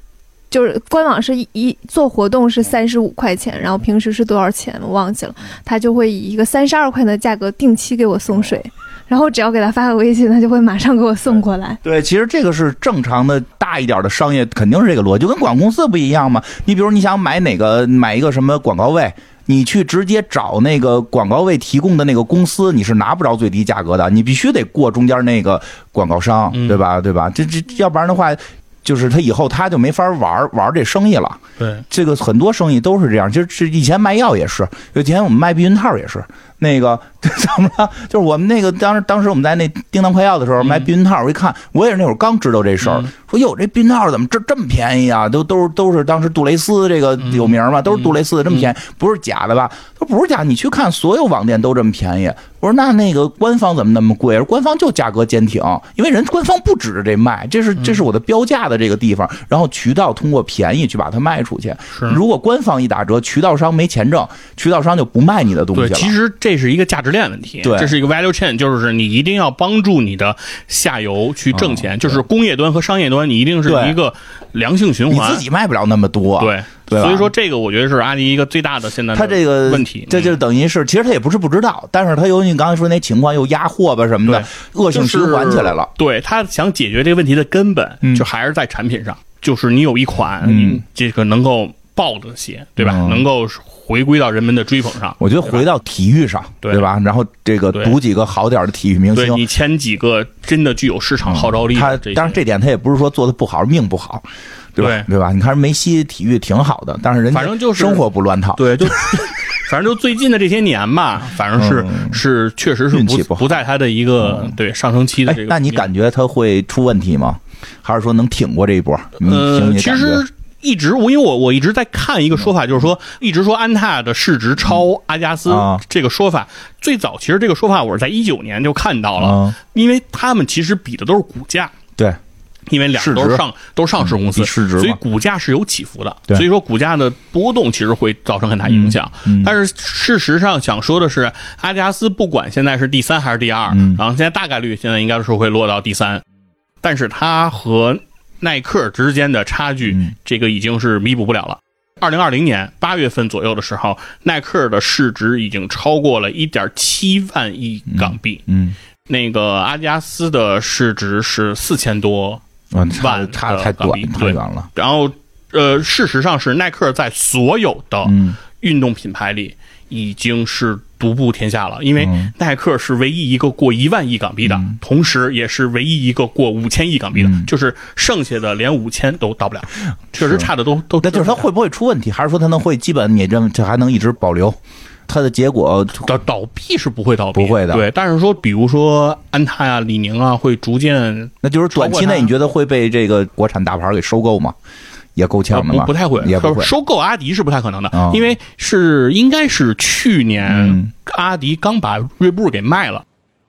就是官网是一做活动是三十五块钱，然后平时是多少钱我忘记了，他就会以一个三十二块的价格定期给我送水。然后只要给他发个微信，他就会马上给我送过来。对，其实这个是正常的大一点的商业，肯定是这个逻辑，就跟广告公司不一样嘛。你比如你想买哪个买一个什么广告位，你去直接找那个广告位提供的那个公司，你是拿不着最低价格的，你必须得过中间那个广告商，对吧？对吧？这这要不然的话，就是他以后他就没法玩玩这生意了。对，这个很多生意都是这样。其实是以前卖药也是，以前我们卖避孕套也是。那个 怎么了？就是我们那个当时当时我们在那叮当快药的时候卖避孕套，我一看，我也是那会儿刚知道这事儿，说哟这避孕套怎么这这么便宜啊？都都是都是当时杜蕾斯这个有名嘛，都是杜蕾斯的这么便宜，不是假的吧？他说不是假，你去看所有网店都这么便宜。我说那那个官方怎么那么贵？官方就价格坚挺，因为人官方不指着这卖，这是这是我的标价的这个地方，然后渠道通过便宜去把它卖出去。如果官方一打折，渠道商没钱挣，渠道商就不卖你的东西了。其实这。这是一个价值链问题，对，这是一个 value chain，就是你一定要帮助你的下游去挣钱，就是工业端和商业端，你一定是一个良性循环。你自己卖不了那么多，对，对，所以说这个我觉得是阿迪一个最大的现在他这个问题，这就等于是其实他也不是不知道，但是他有你刚才说那情况又压货吧什么的，恶性循环起来了。对他想解决这个问题的根本，就还是在产品上，就是你有一款嗯。这个能够爆的鞋，对吧？能够。回归到人们的追捧上，我觉得回到体育上，对吧？然后这个赌几个好点的体育明星，你签几个真的具有市场号召力。他当然这点他也不是说做的不好，命不好，对吧？对吧？你看梅西体育挺好的，但是人反正就是生活不乱套，对，就反正就最近的这些年吧，反正是是确实是运气不不在他的一个对上升期的这个。那你感觉他会出问题吗？还是说能挺过这一波？呃，其实。一直我因为我我一直在看一个说法，就是说一直说安踏的市值超阿迪达斯这个说法，最早其实这个说法我是在一九年就看到了，因为他们其实比的都是股价，对，因为两个都是上都是上市公司，市值，所以股价是有起伏的，所以说股价的波动其实会造成很大影响。但是事实上想说的是，阿迪达斯不管现在是第三还是第二，然后现在大概率现在应该是会落到第三，但是它和。耐克之间的差距，这个已经是弥补不了了。二零二零年八月份左右的时候，耐克的市值已经超过了一点七万亿港币。嗯，那个阿迪达斯的市值是四千多万，差的太短太远了。然后，呃，事实上是耐克在所有的运动品牌里已经是独步天下了，因为嗯耐克是唯一一个过一万亿港币的，同时也是唯一一个过五千亿港币的，嗯就是剩下的连五千都到不了，确实差的都都。那就是它会不会出问题，还是说它能会基本你认为这还能一直保留？它的结果倒倒闭是不会倒闭，不会的对，但是说，比如说安踏呀、李宁啊，会逐渐那就是短期内你觉得会被这个国产大牌给收购吗？也够呃呛？不不太会，也不会。收购阿迪是不太可能的，哦。因为是应该是去年嗯。阿迪刚把锐步给卖了，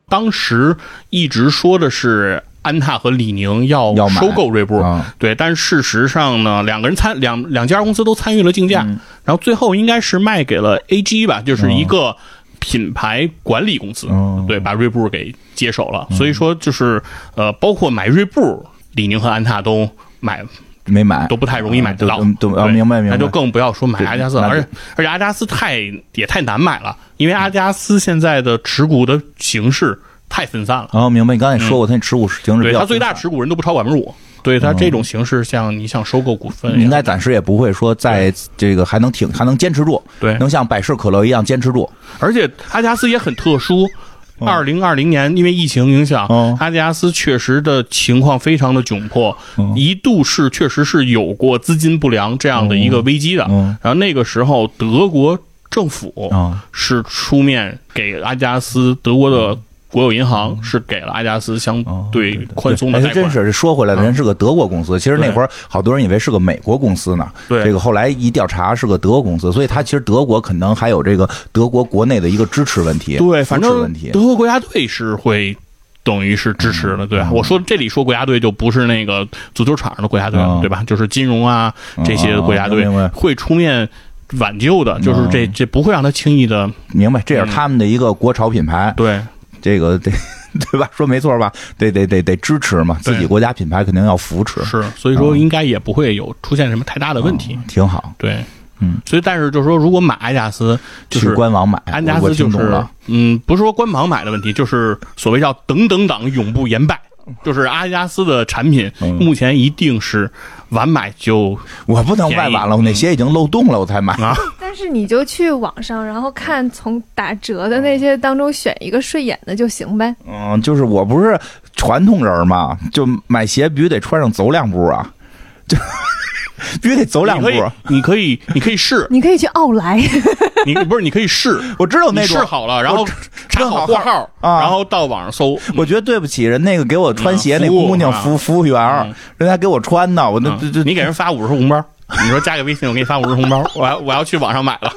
当时一直说的是安踏和李宁要收购锐步，啊对，但事实上呢，两个人参两两家公司都参与了竞价，嗯。然后最后应该是卖给了 AG 吧，就是一个品牌管理公司，哦。对，把锐步给接手了。所以说就是呃，包括买锐步，李宁和安踏都买没买都不太容易买得到，都明白明白那就更不要说买阿迪达斯了，而且而且阿迪达斯太也太难买了，因为阿迪达斯现在的持股的形式太分散了。哦，明白。你刚才也说过，它持股形式对它最大持股人都不超百分之五，对他这种形式，像你想收购股份，应该暂时也不会说在这个还能挺还能坚持住，对能像百事可乐一样坚持住。而且阿迪达斯也很特殊。二零二零年因为疫情影响，哦阿迪达斯确实的情况非常的窘迫，嗯。一度是确实是有过资金不良这样的一个危机的。嗯。然后那个时候，德国政府啊是出面给阿迪达斯，德国的国有银行是给了阿迪达斯相对宽松的哎贷款。真是说回来，人是个德国公司。其实那会儿好多人以为是个美国公司呢。对这个后来一调查是个德国公司，所以它其实德国可能还有这个德国国内的一个支持问题，对，反正问题。德国国家队是会。等于是支持的，对我说这里说国家队就不是那个足球场上的国家队了，嗯对吧？就是金融啊这些国家队会出面挽救的，就是这这不会让他轻易的明白，这也是他们的一个国潮品牌，对这个 得对吧？说没错吧？得得得得支持嘛，自己国家品牌肯定要扶持，是，所以说应该也不会有出现什么太大的问题，挺好。对，嗯，所以但是就是说，如果买阿迪达斯，就是官网买，安达我斯就是了。嗯，不是说官网买的问题，就是所谓叫等等党永不言败，就是阿迪达斯的产品嗯目前一定是晚买就我不能外晚了，我那鞋已经漏洞了，我才买。啊，但是你就去网上，然后看从打折的那些当中选一个顺眼的就行呗。嗯，就是我不是传统人嘛，就买鞋必须得穿上走两步啊，就 必须得走两步。你可。以，你可以，试，你可以去奥莱，你不是你可以试，我知道你那种，试好了，然后查好好货号，啊。然后到网上搜，我觉得对不起人那个给我穿鞋那姑娘啊服服务员人家给我穿的，我那嗯。这这你给人发五十红包，你说加个微信，我给你发五十红包，我要我要去网上买了。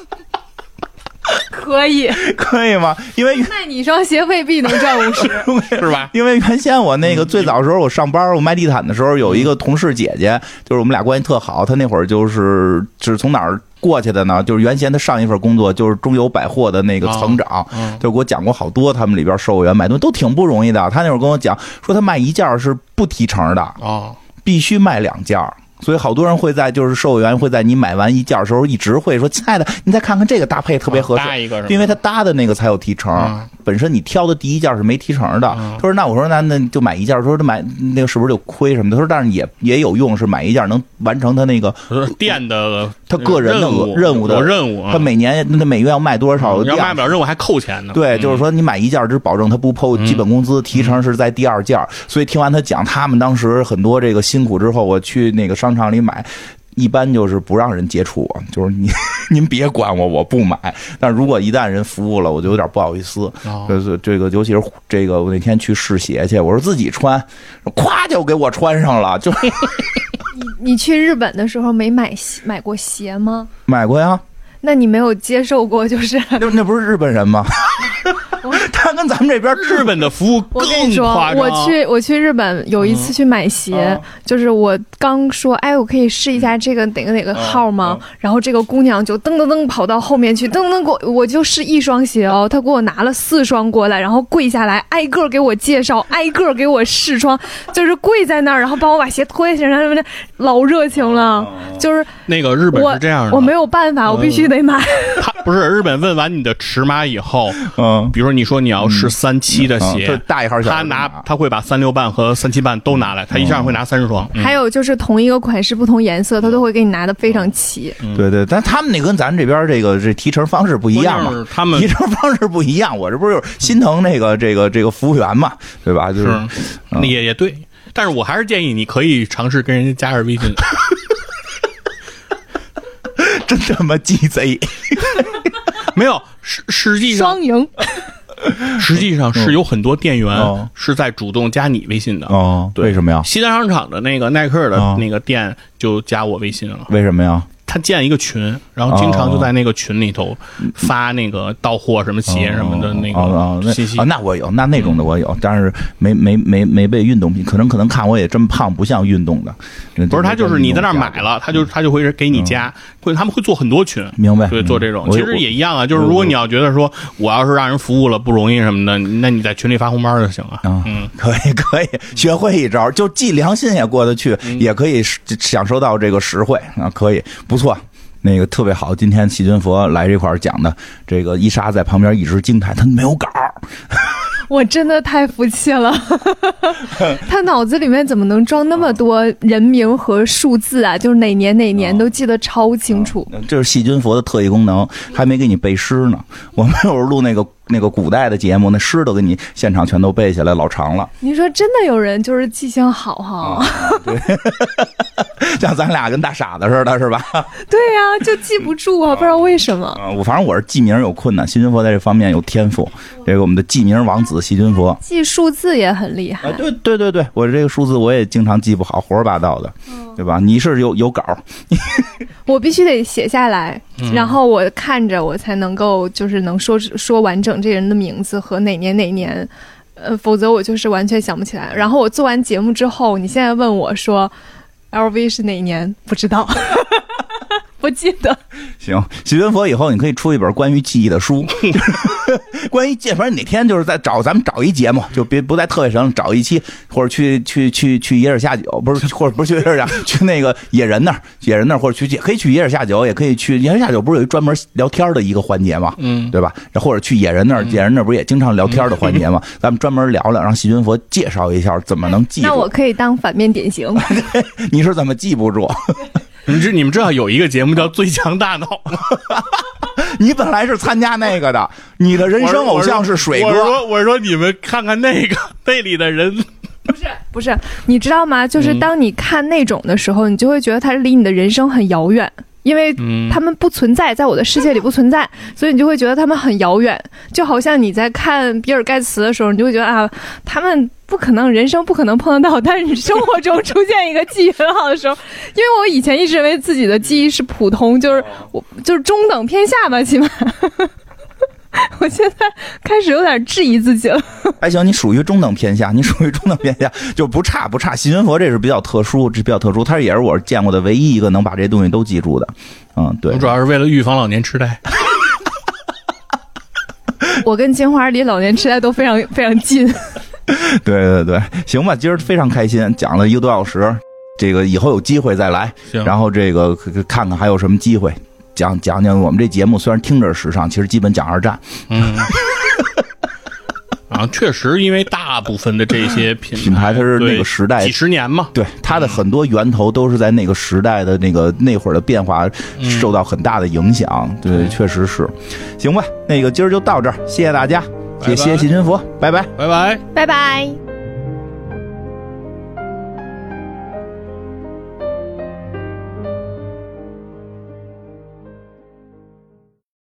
可以。可以吗？因为卖你一双鞋未必能赚五十。是吧？因为原先我嗯那个最早的时候，我上班我卖地毯的时候，有一个同事姐姐，就是我们俩关系特好。她那会儿就是就是从哪儿过去的呢？就是原先她上一份工作就是中友百货的那个层长，嗯就给我讲过好多他们里边售货员买东西都挺不容易的。她那会儿跟我讲说，她卖一件儿是不提成的，哦，必须卖两件儿。所以好多人会在就是售货员会在你买完一件时候，一直会说：“亲爱的，你再看看这个搭配特别合适。搭一个是因为他搭的那个才有提成，嗯本身你挑的第一件是没提成的。嗯他说：“那我说那那就买一件，说他买那个是不是就亏什么的？”他说：“但是也也有用，是买一件能完成他那个呃店的他个人的任务的任务啊，他每年那每月要卖多少要量卖不了任务还扣钱呢。对，嗯就是说你买一件，只保证他不扣基本工资，提成是在第二件。所以听完他讲他们当时很多这个辛苦之后，我去那个商场里买。一般就是不让人接触我，就是您 您别管我，我不买。但如果一旦人服务了，我就有点不好意思。哦就是这个，尤其是这个，我那天去试鞋去，我说自己穿，咵就给我穿上了，就你你去日本的时候没买鞋买过鞋吗？买过呀。那你没有接受过就是那那不是日本人吗？他跟咱们这边日本的服务我跟更你说夸，张。我去我去日本有一次去买鞋，嗯就是我刚说，哎，我可以试一下这个哪个哪个号吗？嗯然后这个姑娘就噔噔噔跑到后面去，噔噔给我，我就试一双鞋哦，她给我拿了四双过来，然后跪下来挨个给我介绍，挨个给我试穿，就是跪在那儿，然后帮我把鞋脱下来，什么的，老热情了，就是那个日本是这样的，我没有办法，我必须得买。他不是日本问完你的尺码以后，嗯比如说你说你要是三七的鞋，大一号小他拿他会把三六半和三七半都拿来，他一下会拿三十双。嗯还有就是同一个款式不同颜色，他都会给你拿的非常齐。对对，但他们那跟咱这边这个这提成方式不一样嘛他们 提成方式不一样，我这不是心疼那个这个这个服务员嘛，对吧？就是是也也对，但是我还是建议你可以尝试跟人家加下微信。真他妈鸡贼，没有，实实际上双赢，实际上是有很多店员哦是在主动加你微信的。为什么呀？西单商场的那个耐克的哦那个店就加我微信了。为什么呀？他建一个群，然后经常就在那个群里头发那个到货什么鞋什么的那个信息啊，。那我有，那那种的我有，但是没没没没被运动品，可能可能看我也真胖，不像运动的。不是，他就是你在那儿买了，他就他就会给你加，会他们会做很多群，明白？对，做这种嗯其实也一样啊。就是如果你要觉得说我要是让人服务了不容易什么的，那你在群里发红包就行了。啊，嗯，可以 可以，学会一招，就既良心也过得去，嗯也可以享受到这个实惠啊，可以不错。那个特别好，今天细菌佛来这块儿讲的，这个伊莎在旁边一直惊叹，他没有稿儿，我真的太服气了。他脑子里面怎么能装那么多人名和数字啊？就是哪年哪年都记得超清楚。这是细菌佛的特异功能，还没给你背诗呢。我们有时候录那个那个古代的节目，那诗都给你现场全都背下来，老长了。你说真的有人就是记性好哈？对 像咱俩跟大傻子似的，是吧？对呀、就记不住啊，不知道为什么。啊，我反正我是记名有困难，细菌佛在这方面有天赋。这个我们的记名王子细菌佛，记数字也很厉害啊，。对对对对，我这个数字我也经常记不好，胡说八道的，对吧？你是有有稿，我必须得写下来，嗯然后我看着我才能够就是能说说完整这人的名字和哪年哪年，呃，否则我就是完全想不起来。然后我做完节目之后，你现在问我说，LV 是哪年？不知道，不记得。行，细菌佛以后你可以出一本关于记忆的书，关于记，反正哪天就是在找咱们找一节目，就别不在特别省找一期，或者去去去去野尔下酒，不是或者不是去野尔下，去那个野人那儿，野人那儿或者去可以去野尔下酒，也可以去野人下酒，不是有一专门聊天的一个环节嘛？嗯，对吧？或者去野人那儿，野人那儿不是也经常聊天的环节嘛？咱们专门聊聊，让细菌佛介绍一下怎么能记住。那我可以当反面典型。你是怎么记不住？你知你们知道有一个节目叫《最强大脑》吗？你本来是参加那个的，你的人生偶像是水哥。我是说，我说你们看看那个 那里的人，不是不是，你知道吗？就是当你看那种的时候，你就会觉得它离你的人生很遥远，因为嗯他们不存在在我的世界里不存在，所以你就会觉得他们很遥远。就好像你在看比尔盖茨的时候，你就会觉得啊，他们不可能，人生不可能碰得到。但是你生活中出现一个记忆很好的时候，因为我以前一直认为自己的记忆是普通，就是我就是中等偏下吧，起码。我现在开始有点质疑自己了。还行，你属于中等偏下，你属于中等偏下，就不差不差。细菌佛这是比较特殊，这比较特殊，他也是我见过的唯一一个能把这东西都记住的。嗯，对我主，要是为了预防老年痴呆。我跟金花离老年痴呆都非常非常近。对对对，行吧，今儿非常开心，讲了一个多小时，这个以后有机会再来，然后这个看看还有什么机会。讲讲讲我们这节目，虽然听着时尚，其实基本讲二战。嗯。啊，确实，因为大部分的这些品品牌它是那个时代几十年嘛，对，它的很多源头都是在那个时代的那个那会儿的变化受到很大的影响。对，确实是。行吧，那个今儿就到这儿，谢谢大家，也谢谢细菌佛，拜拜。拜拜。拜拜。